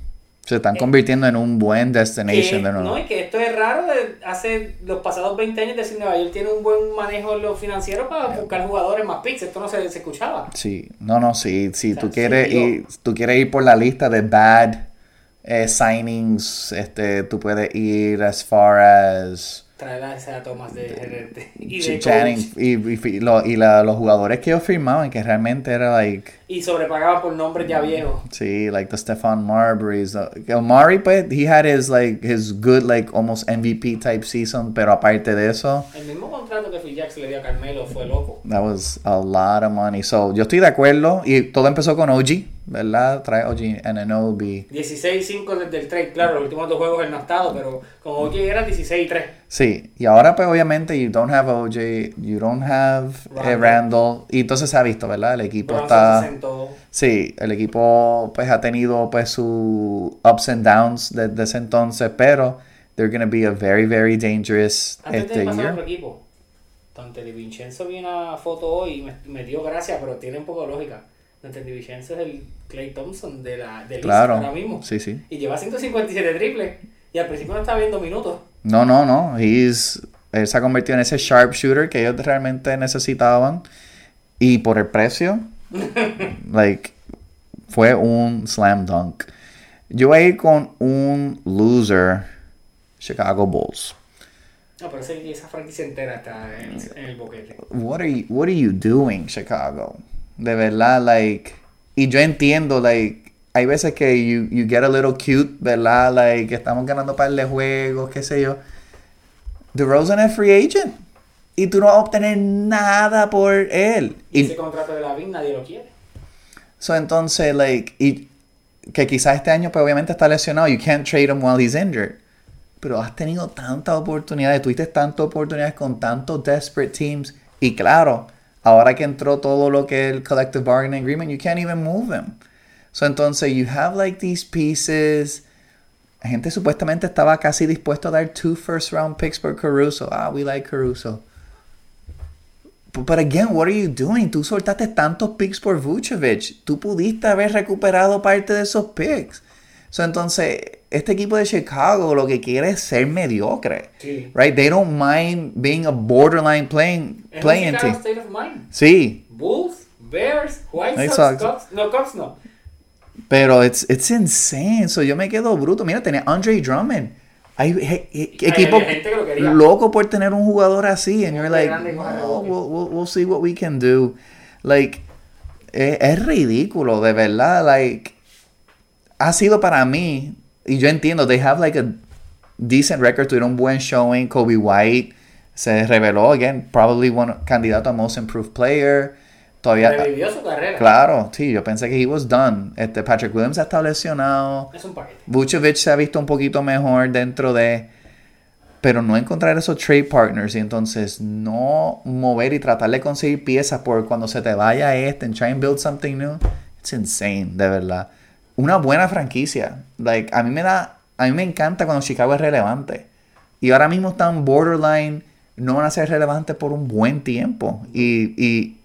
Se están Eh, convirtiendo en un buen Que, destination de no, nuevo. y que esto es raro de hace los pasados 20 años decir Nueva York tiene un buen manejo en lo financiero para buscar jugadores más picks. Esto no se, se escuchaba. Sí, no, no, sí, sí, O sea, tú sí, quieres digo- ir, tú quieres ir por la lista de bad eh, signings, este, tú puedes ir as far as Traer a Thomas de gerente y de. Channing y, y- y lo- y la- los jugadores que ellos firmaban que realmente era like Y sobrepagaban por nombres ya viejos. sí like the Stefan Marbury's the, Murray pues he had his like his good like almost MVP type season pero aparte de eso El mismo contrato que Phil Jackson le dio a Carmelo fue loco. that was a lot of money so yo estoy de acuerdo y todo empezó con OG verdad trae OG Ananobi 16-5 desde el trade. Claro, los últimos dos juegos él no ha estado, pero con OJ era 16-3. Sí, y ahora pues obviamente you don't have OJ, you don't have eh, Randall. Randall, y entonces se ha visto, ¿verdad? El equipo Bronson está... Sí, el equipo pues ha tenido pues sus ups and downs desde ese entonces, pero they're going to be a very, very dangerous Antes este de pasar a otro year. equipo, Dante Di Vincenzo vi una foto hoy y me, me dio gracia, pero tiene un poco de lógica. Dante Di Vincenzo es el Clay Thompson de la del Claro, ahora mismo. sí, sí. Y lleva 157 triples. Y al principio no estaba viendo minutos. No, no, no, he's, él se ha convertido en ese sharpshooter que ellos realmente necesitaban y por el precio, like, fue un slam dunk. Yo voy a ir con un loser, Chicago Bulls. No, pero esa franquicia entera está en, en el boquete. what are you what are you doing Chicago de verdad like y yo entiendo like hay veces que you, you get a little cute verdad like estamos ganando par de juegos qué sé yo. DeRozan es free agent. Y tú no vas a obtener nada por él. Y y ese contrato de la VIN nadie lo quiere. so entonces like y que quizás este año pues obviamente está lesionado. You can't trade him while he's injured. Pero has tenido tantas oportunidades, tuviste tantas oportunidades con tantos desperate teams. Y claro, ahora que entró todo lo que el collective bargaining agreement, you can't even move them. So entonces, you have like these pieces. La gente supuestamente estaba casi dispuesto a dar two first round picks por Caruso. Ah, we like Caruso. But again, what are you doing? Tú soltaste tantos picks por Vucevic. Tú pudiste haber recuperado parte de esos picks. So, entonces, este equipo de Chicago lo que quiere es ser mediocre. Sí. Right? They don't mind being a borderline playing, Es playing team. state of mind. Sí, Bulls, Bears, White Sox, Sox. Cubs. No, Cubs no. pero it's, it's insane. So, yo me quedo bruto. Mira, tenía Andre Drummond. Hay he- Hay- equipo hay gente que lo quería. loco por tener un jugador así. And you're like, el "Well, bote". we'll, we'll, we'll see what we can do. Like, es, es ridículo, de verdad. Like, ha sido para mí, y yo entiendo, they have like a decent record, tuvieron un buen showing. Kobe White se reveló, again, probably one candidato a most improved player. Todavía, Revivió su carrera. claro, sí, yo pensé que he was done. Este, Patrick Williams ha estado lesionado. Es un paquete. Vucevic se ha visto un poquito mejor dentro de. Pero no encontrar esos trade partners y entonces no mover y tratar de conseguir piezas por cuando se te vaya este and try and build something new. It's insane, de verdad. Una buena franquicia. Like, a mí me da. A mí me encanta cuando Chicago es relevante. Y ahora mismo están borderline. No van a ser relevantes por un buen tiempo. Y, y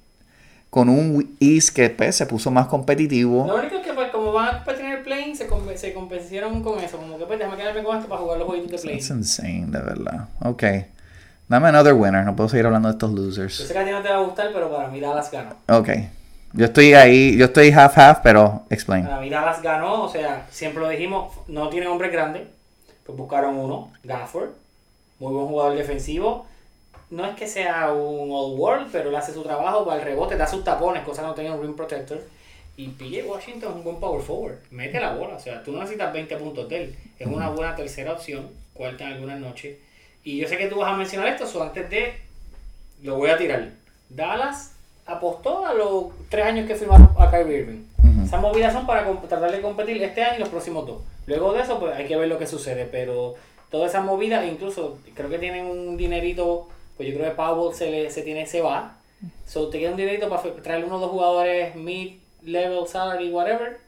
con un East que pues, se puso más competitivo. Lo único es que pues, como van a competir en el plane, se, com- se compensieron con eso. Como que pues déjame quedarme con esto para jugar los jueguitos de plane. It's insane, de verdad. Ok. Dame another winner. No puedo seguir hablando de estos Yo losers. sé que a ti no te va a gustar, pero para mí Dallas ganó. Ok. Yo estoy ahí. Yo estoy half-half, pero explain. Mí Dallas ganó, o sea, siempre lo dijimos, no tienen hombres grandes. Pues buscaron uno, Gafford. Muy buen jugador defensivo. No es que sea un all world, pero él hace su trabajo, va al rebote, da sus tapones, cosa no tenía un rim protector. Y PJ Washington es un buen power forward. Mete la bola, o sea, tú no necesitas 20 puntos de él. Es una buena tercera opción, cuarta en algunas noches. Y yo sé que tú vas a mencionar esto, so antes de. Lo voy a tirar. Dallas apostó a los tres años que firmaron a Kyrie Irving. Esas movidas son para tratar de competir este año y los próximos dos. Luego de eso, pues hay que ver lo que sucede. Pero todas esas movidas, incluso creo que tienen un dinerito. Pues yo creo que Powell se, le, se tiene se va. So te queda un dinerito para traerle uno o dos jugadores mid-level salary, whatever.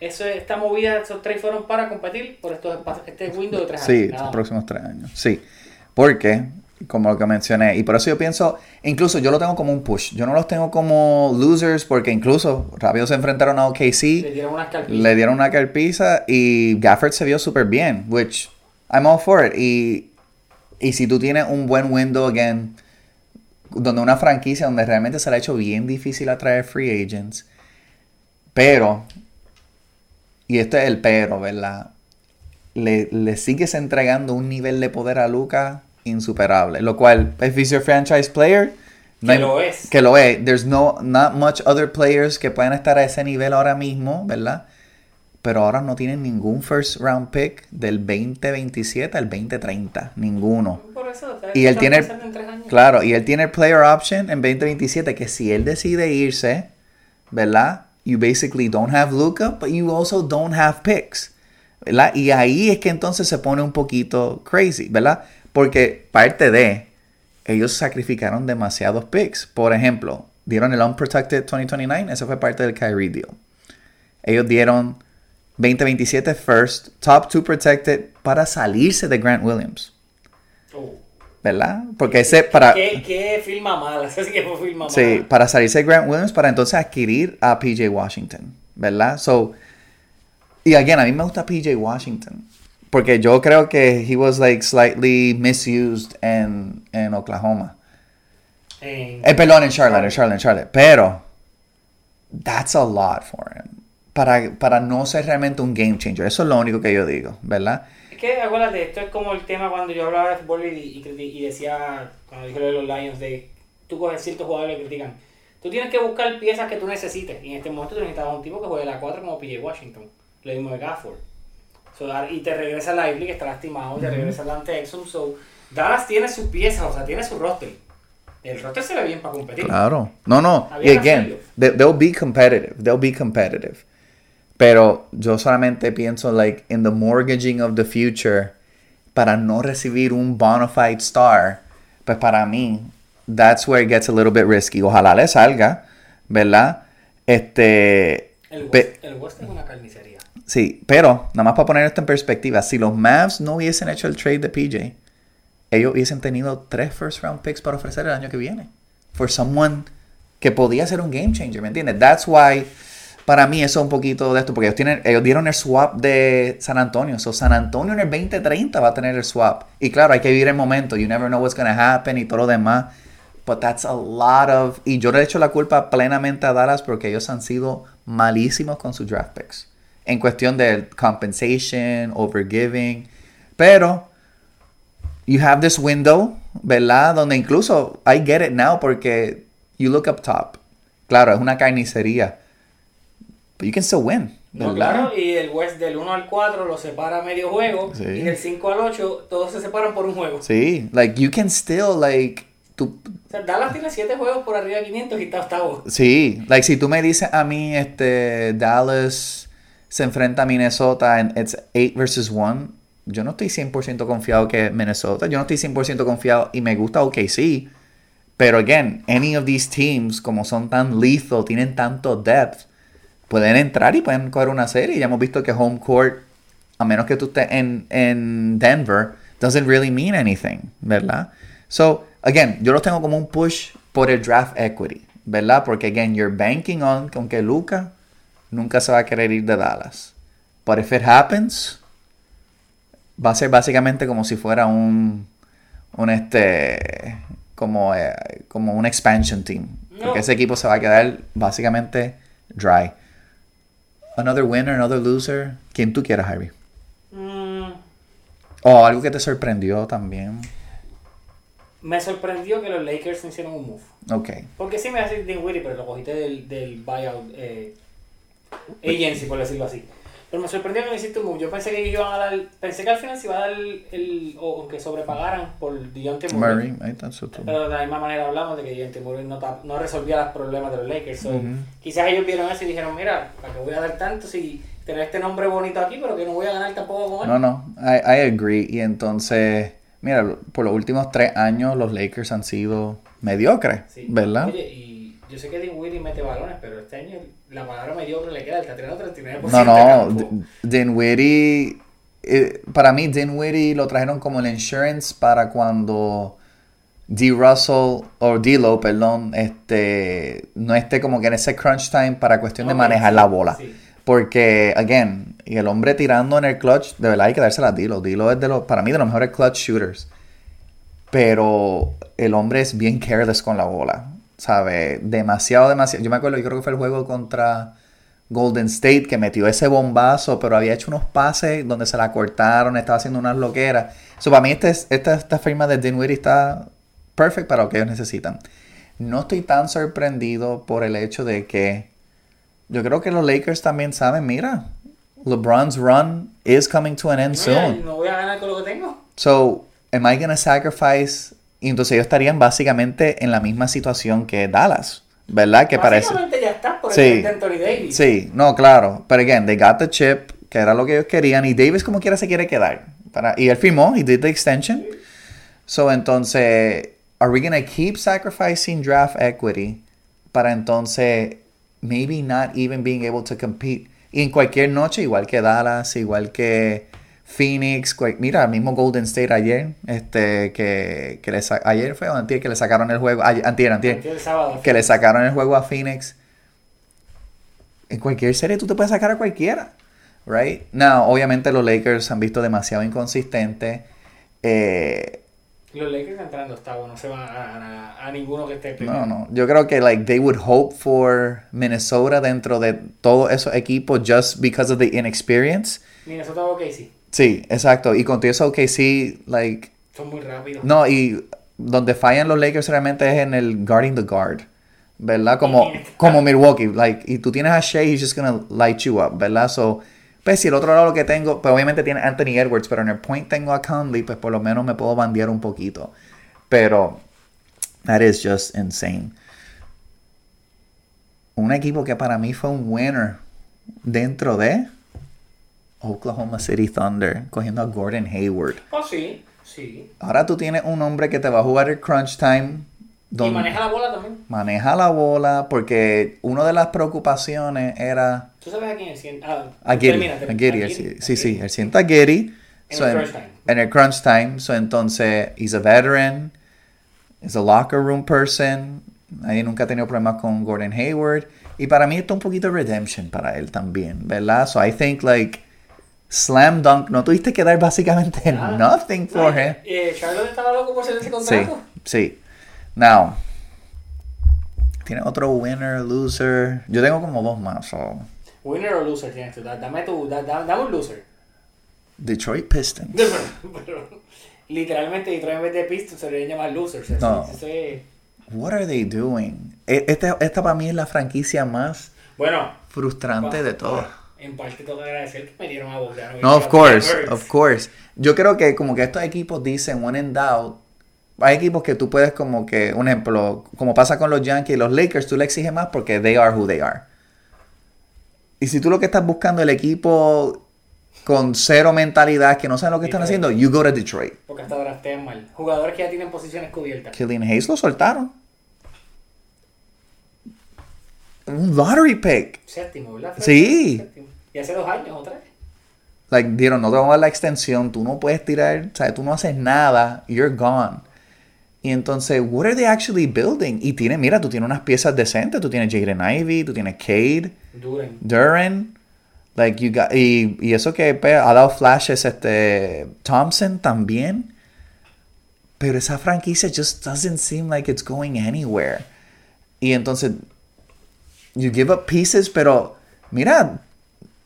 Eso, esta movida, esos tres fueron para competir por estos este window de tres Sí, años. los nada más. próximos tres años. Sí. Porque, como lo que mencioné, y por eso yo pienso, incluso yo lo tengo como un push. Yo no los tengo como losers porque incluso rápido se enfrentaron a Le OKC, dieron unas carpitas. le dieron una carpiza y Gafford se vio súper bien, which I'm all for it. Y, y si tú tienes un buen window, again, donde una franquicia donde realmente se le ha hecho bien difícil atraer free agents, pero, y este es el pero, ¿verdad? Le, le sigues entregando un nivel de poder a Luca insuperable. Lo cual, if he's your franchise player, no Que hay- lo es. Que lo es. There's no, not much other players que puedan estar a ese nivel ahora mismo, ¿verdad? Pero ahora no tienen ningún first round pick del 2027 al 2030. Ninguno. Por eso, Y él tiene, claro, y él tiene el player option en 2027 que si él decide irse, ¿verdad? You basically don't have Luca, but you also don't have picks, ¿verdad? Y ahí es que entonces se pone un poquito crazy, ¿verdad? Porque parte de ellos sacrificaron demasiados picks. Por ejemplo, dieron el unprotected 2029, eso fue parte del Kyrie deal. Ellos dieron 2027 first, top two protected para salirse de Grant Williams. Oh. ¿verdad? Porque ese para ¿Qué, qué firma mala? Sí fue firma sí, mala. para salirse de Grant Williams para entonces adquirir a PJ Washington, ¿verdad? So y again, a mí me gusta PJ Washington porque yo creo que he was like slightly misused en, en Oklahoma. En- Eh, perdón, en Charlotte, en Charlotte, en Charlotte, pero that's a lot for him. Para, para no ser realmente un game changer. Eso es lo único que yo digo, ¿verdad? Es que acuérdate, esto es como el tema cuando yo hablaba de fútbol y, y, decía, cuando dije lo de los Lions, de tú coges ciertos jugadores que critican. Tú tienes que buscar piezas que tú necesites. Y en este momento tú necesitabas un tipo que juegue la 4 como PJ Washington. Lo mismo de Gafford. So, y te regresa Lively, que está lastimado, te regresa Dante Exum. So, Dallas tiene sus piezas, o sea, tiene su roster. El roster se ve bien para competir. Claro. No, no. Y again, they, they'll be competitive. They'll be competitive. Pero yo solamente pienso, like, in the mortgaging of the future, para no recibir un bona fide star, pues para mí, that's where it gets a little bit risky. Ojalá le salga, ¿verdad? Este. El pe- West, el West es una carnicería. Sí, pero nada más para poner esto en perspectiva, si los Mavs no hubiesen hecho el trade de PJ, ellos hubiesen tenido tres first round picks para ofrecer el año que viene. For someone que podía ser un game changer, ¿me entiendes? That's why para mí eso es un poquito de esto, porque ellos, tienen, ellos dieron el swap de San Antonio. So San Antonio en el 2030 va a tener el swap. Y claro, hay que vivir el momento. You never know what's going to happen y todo lo demás. But that's a lot of... Y yo le echo la culpa plenamente a Dallas porque ellos han sido malísimos con sus draft picks. En cuestión de compensation, overgiving. Pero you have this window, ¿verdad? Donde incluso I get it now porque you look up top. Claro, es una carnicería. But you can still win, No, claro, y el West del 1 al 4 lo separa medio juego. Sí. Y del 5 al 8 todos se separan por un juego. Sí, like you can still like tú, O sea, Dallas tiene 7 juegos por arriba de 500 y está octavo. Sí, like si tú me dices a mí, este, Dallas se enfrenta a Minnesota en it's 8 versus 1, yo no estoy 100% confiado que Minnesota, yo no estoy 100% confiado y me gusta OKC, pero again, any of these teams, como son tan lethal, tienen tanto depth, pueden entrar y pueden coger una serie. Ya hemos visto que home court, a menos que tú estés en, en Denver, doesn't really mean anything, ¿verdad? So, again, yo los tengo como un push por el draft equity, ¿verdad? Porque, again, you're banking on con que Luca nunca se va a querer ir de Dallas. But if it happens, va a ser básicamente como si fuera un, un este, como, eh, como un expansion team. No. Porque ese equipo se va a quedar básicamente dry. Another winner, another loser. Quien tú quieras, Harvey. Mm, O algo que te sorprendió también. me sorprendió que los Lakers hicieron un move. Ok. Porque sí me hace Dinwiddie, pero lo cogiste del, del buyout eh, agency, por decirlo así. Pero me sorprendió que no hiciste un move. Yo pensé que iban a dar, pensé que al final se iba a dar el, o aunque sobrepagaran por Deontay Murray. Murray, thought so too. Pero de la misma manera hablamos de que Deontay Murray no, no resolvía los problemas de los Lakers. So, Ujú. Quizás ellos vieron eso y dijeron, mira, ¿para qué voy a dar tanto si tener este nombre bonito aquí, pero que no voy a ganar tampoco con él? No, no, I, I agree. Y entonces, mira, por los últimos tres años los Lakers han sido mediocres, Sí. ¿verdad? Oye, y yo sé que Dinwiddie mete balones, pero este año la palabra mediocre le queda, el está tirando 39% No, no. D- Dinwiddie, eh, para mí Dinwiddie lo trajeron como el insurance para cuando D. Russell, o D-Lo, perdón, este, no esté como que en ese crunch time para cuestión de manejar sí, la bola. sí. Porque, again, y el hombre tirando en el clutch, de verdad hay que dársela a Dilo. Dilo es de los, para mí de los mejores clutch shooters. Pero el hombre es bien careless con la bola. ¿Sabe? Demasiado, demasiado. Yo me acuerdo, yo creo que fue el juego contra Golden State que metió ese bombazo, pero había hecho unos pases donde se la cortaron, estaba haciendo unas loqueras. So, para mí este es- esta, esta firma de Dinwiddie está perfect para lo que ellos necesitan. No estoy tan sorprendido por el hecho de que yo creo que los Lakers también saben, mira, LeBron's run is coming to an end soon. no voy a ganar con lo que tengo. So, am I gonna sacrifice? Y entonces ellos estarían básicamente en la misma situación que Dallas, ¿verdad? Que parece. Ya está por el Sí. Anthony Davis. Sí, no, claro. Pero again, they got the chip, que era lo que ellos querían, y Davis como quiera se quiere quedar. Para, y él firmó, he did the extension. So entonces, are we gonna keep sacrificing draft equity para entonces maybe not even being able to compete? Y en cualquier noche, igual que Dallas, igual que Phoenix, mira, el mismo Golden State ayer, este, que, que le ayer fue antier que le sacaron el juego, ayer, antier, sábado. que le sacaron el juego a Phoenix. En cualquier serie tú te puedes sacar a cualquiera. Right? Now, obviamente los Lakers han visto demasiado inconsistentes. Eh, Los Lakers entrando octavo, no se van a ganar a, a ninguno que esté no, primero. no. Yo creo que like they would hope for Minnesota dentro de todos esos equipos just because of the inexperience. Minnesota o Casey. Sí, exacto. Y con todo eso que sí, like Son muy rápidos. No, y donde fallan los Lakers realmente es en el guarding the guard. ¿Verdad? Como, como Milwaukee. Like, y tú tienes a Shea, he's just gonna light you up, ¿verdad? So, pues si el otro lado lo que tengo, pues obviamente tiene Anthony Edwards, pero en el point tengo a Conley, pues por lo menos me puedo bandear un poquito. Pero, that is just insane. Un equipo que para mí fue un winner dentro de Oklahoma City Thunder cogiendo a Gordon Hayward. Oh, sí, sí. Ahora tú tienes un hombre que te va a jugar el crunch time. Y maneja la bola también. maneja la bola porque una de las preocupaciones era ¿Tú sabes a quién es? ¿Quién? Ah, a. Giddy, A sí, sí, sí, él sienta a Giddy. En so, el en, crunch time. en el crunch time. So, entonces, he's a veteran. He's a locker room person. Ahí nunca ha tenido problemas con Gordon Hayward. Y para mí esto es un poquito redemption para él también, ¿verdad? So I think like slam dunk. No tuviste que dar básicamente Nada. nothing for him. eh, Charlotte estaba loco por hacer ese Sí, contrato. sí. Now, tiene otro winner, loser. Yo tengo como dos más. so, Winner o loser tienes tú. Da- Dame tu, da- da- dame un loser. Detroit Pistons. Pero, literalmente Detroit en vez de Pistons se deberían llamar losers. No. What are they doing? E- Esta, esta para mí es la franquicia más Bueno, frustrante de todas. En parte tengo que agradecer que me dieron a Bogdanovic. No, of course, of course. Yo creo que como que estos equipos dicen when in doubt, hay equipos que tú puedes como que, un ejemplo, como pasa con los Yankees y los Lakers, tú le exiges más porque they are who they are. Y si tú lo que estás buscando el equipo con cero mentalidad, que no saben lo que están haciendo, you go to Detroit. Porque hasta ahora estén mal. Jugadores que ya tienen posiciones cubiertas. Killian Hayes lo soltaron. Un lottery pick. Séptimo, ¿verdad? Sí. Séptimo. Y hace dos años otra vez. Like, dieron, no te vamos a dar la extensión, tú no puedes tirar, o sea, tú no haces nada, you're gone. Y entonces, what are they actually building? Y tiene, mira, tú tienes unas piezas decentes, tú tienes Jaden Ivey, tú tienes Cade, Duren. Duran, like you got, y, y eso que pe- ha dado flashes, este, Thompson también. Pero esa franquicia just doesn't seem like it's going anywhere. Y entonces, you give up pieces, pero mira,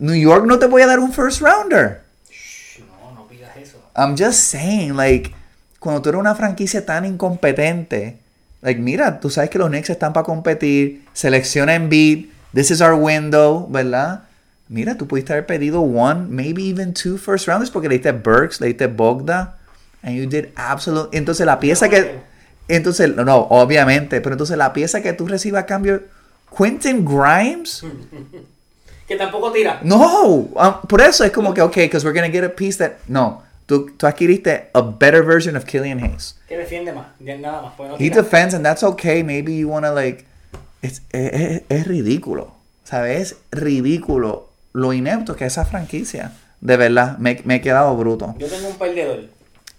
New York no te voy a dar un first rounder. Shh, no, no pidas eso. I'm just saying, like, cuando tú eres una franquicia tan incompetente, like, mira, tú sabes que los Knicks están para competir, selecciona en beat, this is our window, ¿verdad? Mira, tú pudiste haber pedido one, maybe even two first rounders porque le diste Burks, le diste Bogda, and you did absolute. Entonces la pieza No, que, entonces, no, no, obviamente, pero entonces la pieza que tú recibas a cambio, Quentin Grimes, Que tampoco tira. no, um, por eso es como que, okay, because we're gonna get a piece that, no, tú, tú adquiriste a better version of Killian Hayes. Que defiende más. ya Nada más. No He defends and that's okay, maybe you wanna like, it's- es, es- es ridículo, ¿sabes? Es ridículo lo inepto que es esa franquicia. De verdad, me, me he quedado bruto. Yo tengo un perdedor.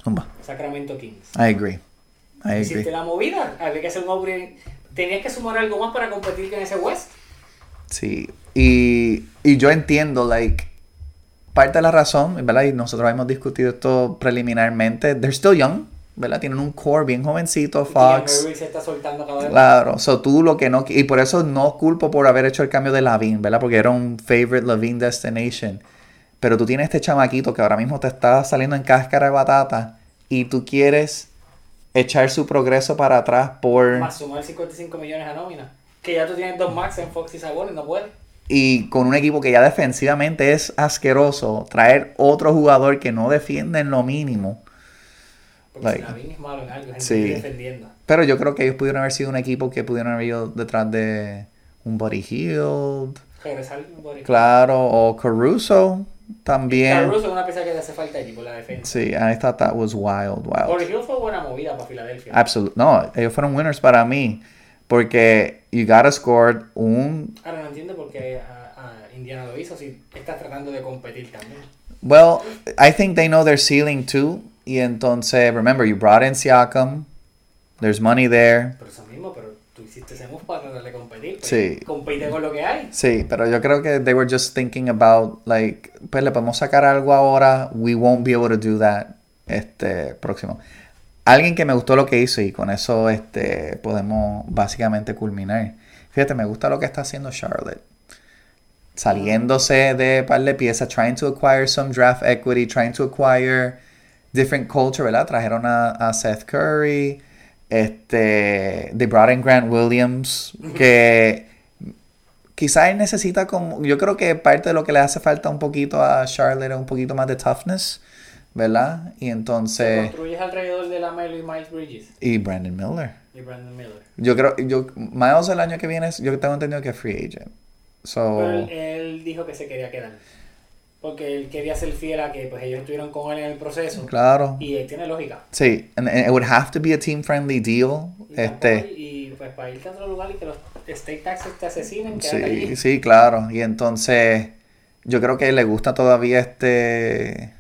Zumba. Sacramento Kings. I agree. I Hiciste agree. la movida. Había que hacer un. Tenías que sumar algo más para competir con ese West. Sí, y, y yo entiendo, like, parte de la razón, ¿verdad? Y nosotros hemos discutido esto preliminarmente. They're still young, ¿verdad? Tienen un core bien jovencito, Fox. Y se está soltando cada vez. Claro, so tú lo que no... Y por eso no culpo por haber hecho el cambio de Lavin, ¿verdad? Porque era un favorite Lavin destination. Pero tú tienes este chamaquito que ahora mismo te está saliendo en cáscara de batata y tú quieres echar su progreso para atrás por... Más sumar 55 millones a nómina. Que ya tú tienes dos max en Fox y Sabonis, no puedes. Y con un equipo que ya defensivamente es asqueroso, traer otro jugador que no defiende en lo mínimo. Porque Like, si es malo en algo, es sí. defendiendo. Pero yo creo que ellos pudieron haber sido un equipo que pudieron haber ido detrás de un Buddy Hield, claro, o Caruso también. Caruso es una pieza que le hace falta allí por la defensa. Sí, I thought that was wild, wild. Hill fue buena movida para Filadelfia. Absolutely. No, ellos fueron winners para mí. Porque you gotta score un. Ahora no entiendo por qué Indiana lo hizo si está tratando de competir también. Well, I think they know their ceiling too. Y entonces, remember, you brought in Siakam. There's money there. Pero eso mismo, pero tú hiciste ese move para tratar de competir. pues, Sí. Compite con lo que hay. Sí, pero yo creo que they were just thinking about, like, pues le podemos sacar algo ahora. We won't be able to do that este próximo. Alguien que me gustó lo que hizo y con eso este podemos básicamente culminar. Fíjate, me gusta lo que está haciendo Charlotte. Saliéndose de par de piezas, trying to acquire some draft equity, trying to acquire different culture, ¿verdad? Trajeron a, Seth Curry, este, they brought in Grant Williams, que quizás necesita como, yo creo que parte de lo que le hace falta un poquito a Charlotte es un poquito más de toughness, ¿verdad? Y entonces, construyes alrededor de la Melo y Miles Bridges y Brandon Miller. y Brandon Miller. Yo creo, yo, Miles el año que viene, yo tengo entendido que es free agent. So, Pero él, él dijo que se quería quedar. Porque él quería ser fiel a que pues ellos estuvieron con él en el proceso. Claro. Y él tiene lógica. Sí, and, and it would have to be a team friendly deal. Y, Este, y pues para irte a otro lugar y que los state taxes te asesinen, sí, allí. sí, claro. Y entonces, yo creo que le gusta todavía este.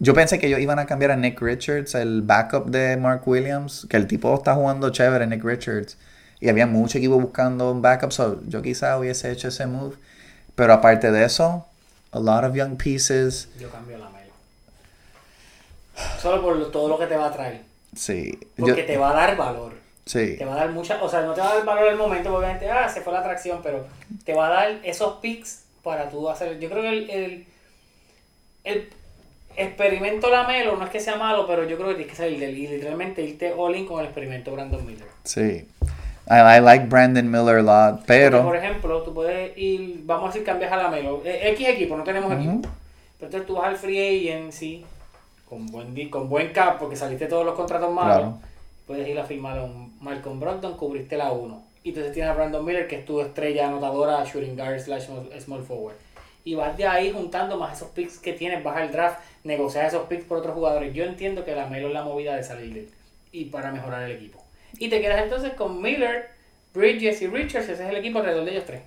Yo pensé que ellos iban a cambiar a Nick Richards, el backup de Mark Williams, que el tipo está jugando chévere, Nick Richards. Y había mucho equipo buscando un backup, so yo quizá hubiese hecho ese move. Pero aparte de eso, a lot of young pieces. Yo cambio la melo. Solo por todo lo que te va a traer. Sí, yo- Porque te va a dar valor. sí, Te va a dar mucha, o sea, no te va a dar valor en el momento, obviamente, ah, se fue la atracción, pero te va a dar esos picks para tú hacer. Yo creo que el, el, el experimento Lamelo no es que sea malo, pero yo creo que tienes que salir de él y literalmente irte all in con el experimento Brandon Miller. sí. I, I like Brandon Miller a lot, Porque, pero. por ejemplo, tú puedes ir, vamos a decir, cambias a Lamelo. Eh, X equipo, no tenemos Ujú. equipo. Pero entonces tú vas al free agency con buen, con buen cap, porque saliste todos los contratos malos. Claro. Puedes ir a firmar a un Malcolm Brogdon, cubriste la 1. Y entonces tienes a Brandon Miller, que es tu estrella anotadora, shooting guard slash small forward. Y vas de ahí juntando más esos picks que tienes, vas al draft, negociar esos picks por otros jugadores. Yo entiendo que la Melo es la movida de salir de y para mejorar el equipo. Y te quedas entonces con Miller, Bridges y Richards, ese es el equipo alrededor de ellos tres.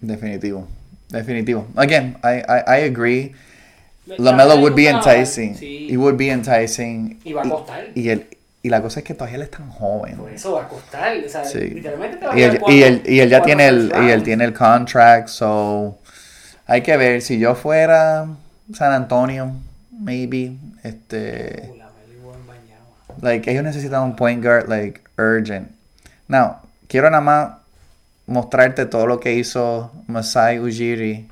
Definitivo. Definitivo. Again, I, I, I agree. La LaMelo Melo would be enticing. Sí. He would be enticing. Y va a costar. Y, el, y la cosa es que todavía él es tan joven. Por eso va a costar. O sea, Sí. literalmente te va a Y él, y, él, y él ya tiene el, y él tiene el contract, so hay que ver. Si yo fuera San Antonio, maybe, este, like ellos necesitan un point guard like urgent. Now, quiero nada más mostrarte todo lo que hizo Masai Ujiri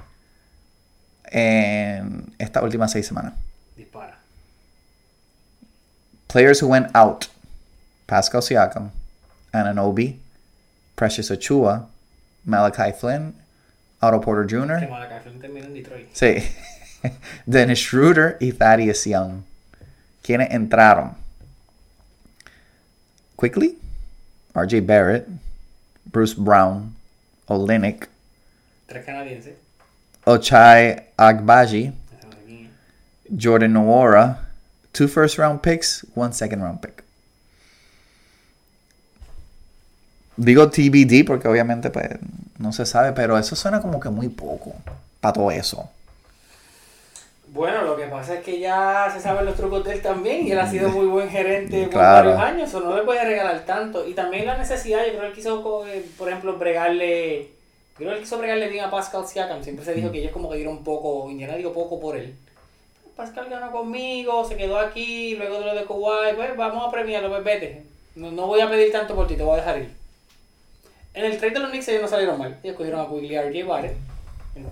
en estas últimas seis semanas. Dispara. Players who went out: Pascal Siakam, Ananobi, Precious Achua, Malachi Flynn, Otto Porter Jr., en Detroit. sí, Dennis Schroeder y Thaddeus Young. Quienes entraron: Quickly, RJ Barrett, Bruce Brown, Olenek, Tres canadienses. Ochai Agbaji. Jordan Noora, two first round picks, one second round pick. Digo TBD porque obviamente pues no se sabe, pero eso suena como que muy poco para todo eso. Bueno, lo que pasa es que ya se saben los trucos de él también y él ha sido muy buen gerente por Claro. varios años, o no le puede regalar tanto. Y también la necesidad, yo creo que él quiso, eh, por ejemplo, bregarle, creo que él quiso bregarle bien a Pascal Siakam, siempre se dijo que ellos como que dieron poco, Indiana dio poco por él. Pascal ganó conmigo, se quedó aquí, luego de lo de Kawhi, pues vamos a premiarlo, pues vete. No, no voy a pedir tanto por ti, te voy a dejar ir. En el trade de los Knicks ellos no salieron mal, ellos cogieron a Quigley y Barrett.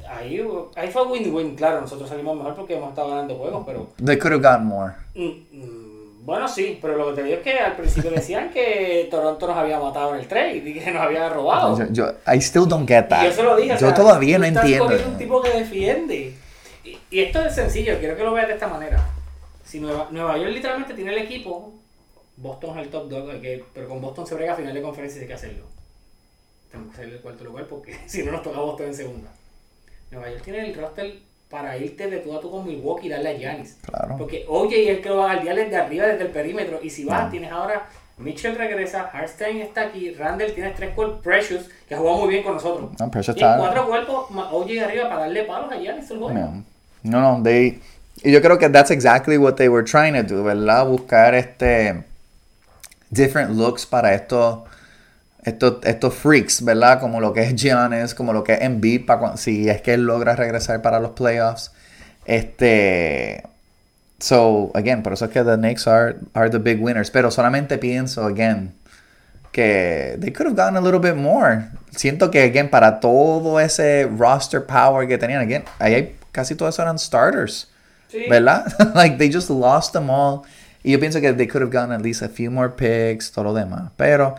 Ahí, ahí fue win-win, claro, nosotros salimos mejor porque hemos estado ganando juegos, pero... They could have gotten more. mm, mm, bueno, sí, pero lo que te digo es que al principio decían que Toronto nos había matado en el trade y que nos había robado. Yo, yo- I still don't get Y that. yo se lo dije. o yo sea, todavía no entiendo. cogiendo un tipo que defiende. Y, y esto es sencillo, quiero que lo veas de esta manera. Si Nueva, Nueva York literalmente tiene el equipo, Boston es el top dog, pero con Boston se brega a final de conferencia y hay que hacerlo. Tenemos que salir del cuarto lugar porque si no nos toca Boston en segunda. Nueva York tiene el roster para irte de tú a tú con Milwaukee y darle a Giannis. Claro. Porque oye, y el que lo va a guardiar desde arriba, desde el perímetro. Y si vas, No. tienes ahora Mitchell regresa, Harstein está aquí, Randall tienes tres cuerpos, Precious, que ha jugado muy bien con nosotros. No, Precious Tiene cuatro cuerpos, OJ arriba para darle palos a Giannis el juego. No, no, no, they, y yo creo que that's exactly what they were trying to do, ¿verdad? Buscar este different looks para estos estos, estos freaks, ¿verdad? Como lo que es Giannis, como lo que es Embiid, para si es que él logra regresar para los playoffs. Este, so, again, por eso es que the Knicks are, are the big winners. Pero solamente pienso, again, que they could have gotten a little bit more. Siento que, again, para todo ese roster power que tenían, again, ahí casi todos eran starters, Sí. ¿verdad? like, they just lost them all. Y yo pienso que they could have gotten at least a few more picks, todo lo demás. Pero,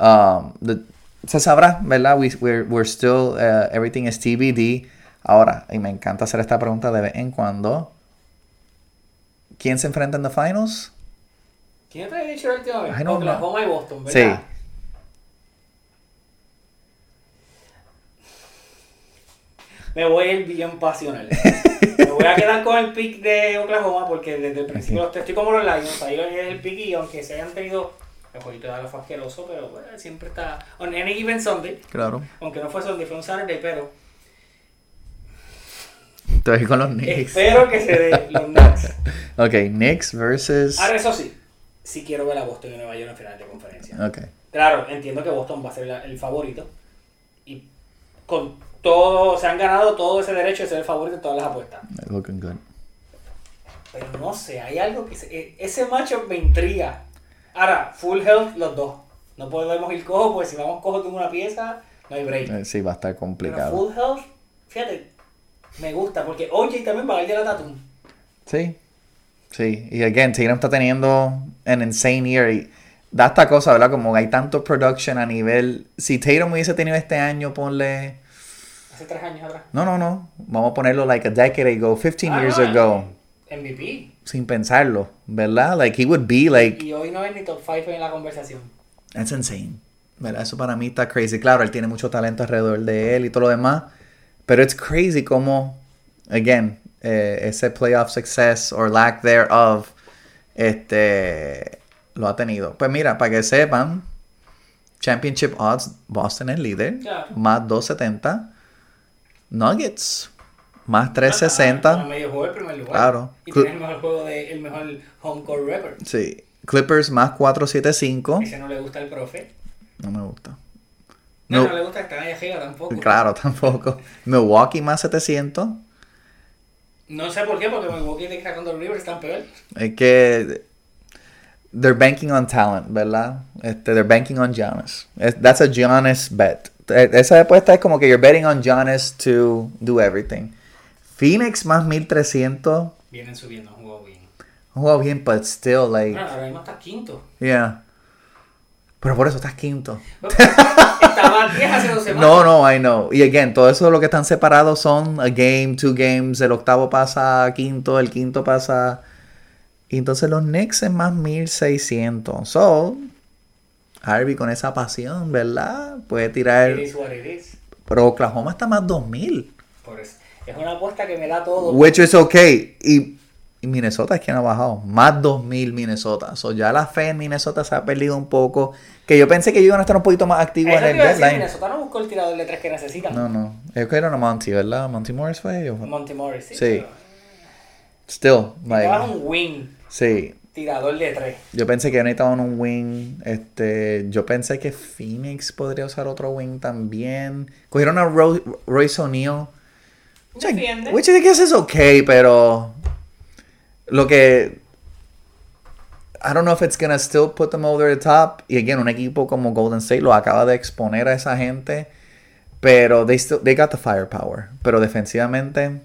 um, the- se sabrá, ¿verdad? We, we're, we're still, uh, everything is TBD. Ahora, y me encanta hacer esta pregunta de vez en cuando. ¿Quién se enfrenta en the finals? ¿Quién te había dicho la última vez? Oklahoma y Boston, Sí. ¿verdad? Me voy a ir bien pasional. voy a quedar con el pick de Oklahoma porque desde el principio los estoy como los Lions, ahí es el pick y aunque se hayan tenido el jueguito de Dallas fue asqueroso, pero bueno, siempre está on any given Sunday, Claro. aunque no fue Sunday, fue un Saturday, pero Estoy con los Knicks. espero que se dé los Knicks. Ok, Knicks versus. Ahora eso sí, sí quiero ver a Boston y Nueva York en final de conferencia. Ok. Claro, entiendo que Boston va a ser la- el favorito. Y con todo, se han ganado todo ese derecho de ser el favorito en todas las apuestas. Looking good. Pero no sé, hay algo que... se- e- ese macho me intriga. Ahora, full health los dos. No podemos ir cojo, porque si vamos cojo de una pieza, no hay break. Eh, Sí, va a estar Pero complicado. full health, fíjate, me gusta, porque OJ también va a ir de la Tatum. Sí. Sí. Y again, Tatum está teniendo an insane year. Y da esta cosa, ¿verdad? Como hay tanto production a nivel. Si Tatum hubiese tenido este año, ponle. Hace tres años atrás. No, no, no. Vamos a ponerlo like a decade ago, 15 Ah, years ago. MVP. Sin pensarlo, ¿verdad? Like he would be like. Y hoy no es ni top 5 en la conversación. That's insane. ¿Verdad? Eso para mí está crazy. Claro, él tiene mucho talento alrededor de él y todo lo demás. Pero it's crazy como, again, eh, ese playoff success or lack thereof, este, lo ha tenido. Pues mira, para que sepan, Championship odds, Boston es líder, Claro. más 270. Nuggets, más Ah, 360. medio juego el primer lugar. Claro. Y Cl- tiene el mejor juego de, el mejor home court record. Sí. Clippers, más 475. Ese no le gusta al profe. No me gusta. No, No. no le gusta estar ahí arriba tampoco. Claro, tampoco. Milwaukee más 700. No sé por qué, porque Milwaukee y Racondo Rivers están peor. Es que they're banking on talent, ¿verdad? Este, they're banking on Giannis. That's a Giannis bet. E- Esa apuesta es como que you're betting on Giannis to do everything. Phoenix más 1300. Vienen subiendo, han jugado bien. Juego bien, but still, like, Bueno, ahora mismo está quinto. yeah. Pero por eso estás quinto. Estaba 10 hace dos semanas. No, no, I know. Y again, todo eso lo que están separados son a game, two games, el octavo pasa a quinto, el quinto pasa... Y entonces los Knicks es más 1600. So, Harvey con esa pasión, ¿verdad? Puede tirar... It is what it is. Pero Oklahoma está más 2000. Por eso. Es una apuesta que me da todo. Which is okay. Y, y Minnesota es quien ha bajado. Más 2000 Minnesota. So, ya la fe en Minnesota se ha perdido un poco. Que yo pensé que ellos iban a estar un poquito más activos Eso en el a decir, deadline. Minnesota no buscó el tirador de tres que necesitan. No, no. Ellos cogieron a Monty, ¿verdad? Monty Morris fue ellos. Monty Morris, sí. Sí. pero Still, like, un wing sí. tirador de tres. Yo pensé que necesitaban un wing. Este, yo pensé que Phoenix podría usar otro wing también. Cogieron a Ro- Royce O'Neal. Which I- Defiende. Which I guess is okay, pero lo que I don't know if it's gonna still put them over the top. Y again, un equipo como Golden State lo acaba de exponer a esa gente, pero they still they got the firepower. Pero defensivamente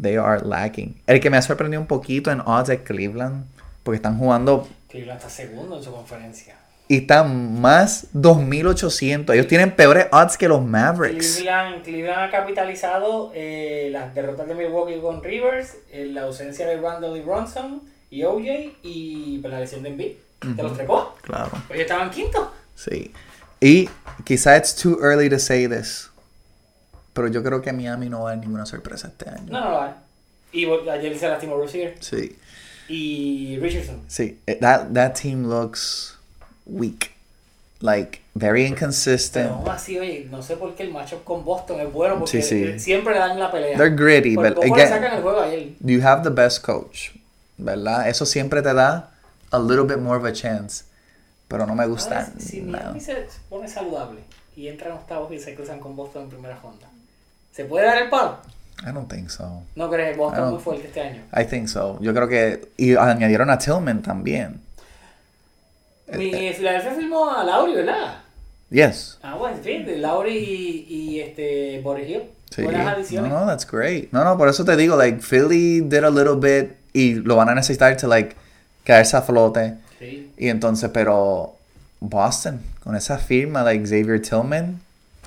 they are lacking. El que me ha sorprendido un poquito en odds es Cleveland, porque están jugando Cleveland está segundo en su conferencia. Y están más 2800. Ellos tienen peores odds que los Mavericks. Cleveland, Cleveland ha capitalizado eh, las derrotas de Milwaukee con Rivers, eh, la ausencia de Randall y Bronson y OJ y pues, la lesión de Embiid. Te los trepó. Claro. Pues ellos estaban quinto. Sí. Y quizá it's too early to say this. Pero yo creo que Miami no va a dar ninguna sorpresa este año. No, no lo hay. Y ayer se lastimó Rozier Sí. y Richardson. Sí. Eh, That, that team looks weak. Like, very Pero inconsistent. aún así, oye, no sé por qué el matchup con Boston es bueno porque Sí, sí. eh, siempre le dan la pelea. They're gritty, Por but poco le again- sacan el juego ayer. You have the best coach. ¿Verdad? Eso siempre te da a little bit more of a chance. Pero no me gusta. Ahora, si nada. Miami se pone saludable y entran octavos y se cruzan con Boston en primera ronda, ¿se puede dar el palo? I don't think so. ¿No crees? Boston muy fuerte este año. I think so. Yo creo que. Y añadieron a Tillman también. Mi Filadelfia firmó a Lauri, ¿verdad? Yes. Ah, bueno, fíjate, Lauri y, y este Boris Hill. Sí. Buenas No, adiciones. no, that's great. No, no, por eso te digo, like, Philly did a little bit y lo van a necesitar to, like, caerse a flote. Sí. Y entonces, pero Boston, con esa firma, like Xavier Tillman,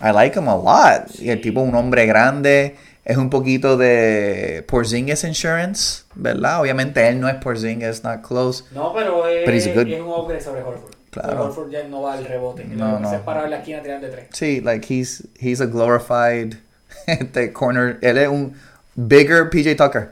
I like him a lot. Y el Sí. tipo, un hombre grande, es un poquito de Porzingis Insurance, ¿verdad? Obviamente él no es Porzingis, not close. No, pero es, es un upgrade sobre Horford. Claro. Horford ya no va al rebote. No, No. Se para la esquina tirando de tres. Sí, like, he's, he's a glorified este corner. Él es un bigger PJ Tucker.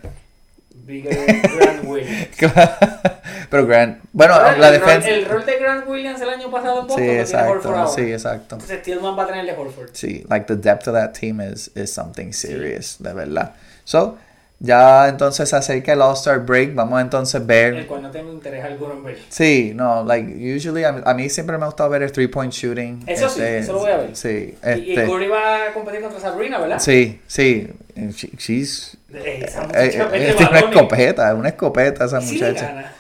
Bigger Grant Williams. Pero Grant, bueno, el, la rol- defensa. el rol de Grant Williams el año pasado en Boston Sí, exacto, sí, exacto. Entonces Tillman va a tener el de Horford. Sí, like the depth of that team is, is something serious, de verdad. So, ya entonces se acerca el All-Star break, vamos a entonces El ver. cual no tengo interés alguno en ver. Sí, no, like, usually, a, a mí siempre me ha gustado ver el three-point shooting. Eso sí, eso lo voy a ver. Sí, Y, y este, Curry va a competir contra Sabrina, ¿verdad? sí, sí. She's, Eh, Esa eh, muchacha eh, tiene una escopeta, una escopeta esa sí muchacha. gana.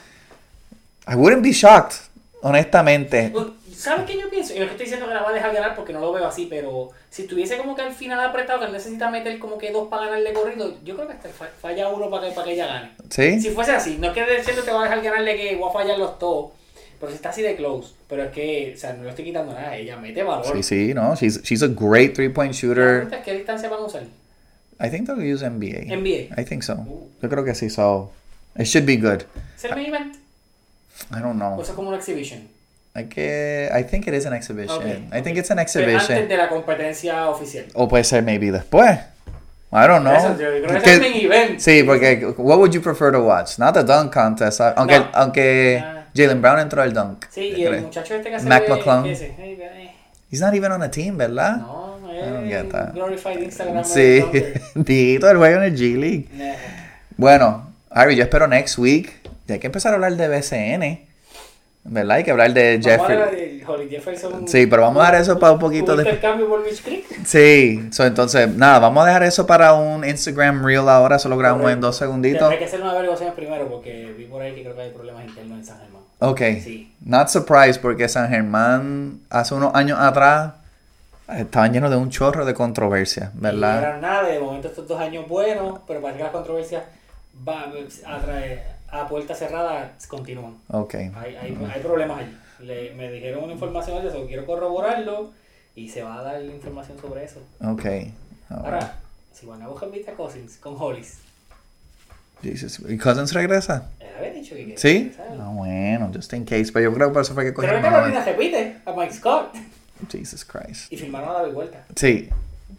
I wouldn't be shocked, honestamente. Pues, ¿Sabes qué yo pienso? Y no es que estoy diciendo que la va a dejar ganar porque no lo veo así, pero si tuviese como que al final apretado que necesita meter como que dos para ganarle corrido, yo creo que hasta fa- falla uno para que, para que ella gane. ¿Sí? Si fuese así, no es que diciendo que va a dejar ganarle que voy a fallar los todos, pero si está así de close, pero es que, o sea, no le estoy quitando nada, ella mete valor. Sí, sí, no. She's, she's a great three-point shooter. es, ¿Qué distancia van a usar? I think they'll use NBA. NBA. I think so. Yo creo que sí, so it should be good. ¿Es el main event? I don't ¿O know. eso es como una exhibition? I, que, I think it is an exhibition. Okay, I think it's an Pero antes exhibition. de la competencia oficial. O puede ser maybe después. I don't know. Eso, yo creo que es main event. sí, porque what would you prefer to watch? Not the dunk contest. Aunque, No. aunque Ah. Jalen Brown entró al dunk. Sí, y el muchacho este que hace Mac McClung. ese, He's not even on a team, ¿verdad? No, glorified Instagram. sí. Dito, el juego en el G League. Bueno, Harry, yo espero next week. Ya hay que empezar a hablar de BCN. ¿Verdad? Hay que hablar de Jefferson. Sí, pero vamos a dejar eso para un poquito de- intercambio por Mitch Creek. Sí, so, entonces, nada, vamos a dejar eso para un Instagram Reel ahora, solo grabamos en dos segunditos. Hay que hacer unas averiguaciones primero porque vi por ahí que creo que hay problemas internos en San Germán. Ok, Sí. not surprised porque San Germán hace unos años atrás estaba lleno de un chorro de controversia, Y no ¿verdad? eran nada, de momento estos dos años buenos, pero parece que las controversias va, a, traer- a puerta cerrada continúan. Ok, Hay, hay, hay problemas allí. Le- me dijeron una información de eso, quiero corroborarlo y se va a dar información sobre eso. ok. Ahora, si van a buscar a Cousins con Hollis, Jesus. ¿Y Cousins regresa? él había dicho que ¿Sí? Ah, bueno, just in case, pero yo creo que por eso fue que Pero cogieron que a Carolina repite a Mike Scott Jesus Christ. y firmaron a David Vuelta. Sí.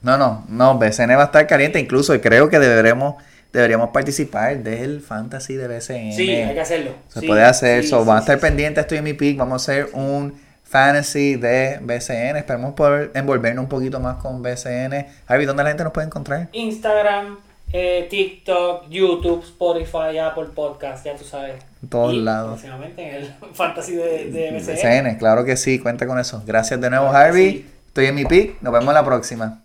No, no, no, BCN va a estar caliente. Incluso creo que deberemos, deberíamos participar del fantasy de BCN. Sí, hay que hacerlo. Se Sí, puede hacer. sí, so, sí, van a estar pendientes. Estoy en mi pick. Vamos a hacer un fantasy de BCN. Esperemos poder envolvernos un poquito más con BCN. Javi, ¿dónde la gente nos puede encontrar? Instagram, eh, TikTok, YouTube, Spotify, Apple Podcast, ya tú sabes. En todos Y lados. Próximamente en el fantasy de, de BCN. BCN, claro que sí. Cuenta con eso. Gracias de nuevo, Claro Harvey. sí. Estoy en mi pick. Nos vemos la próxima.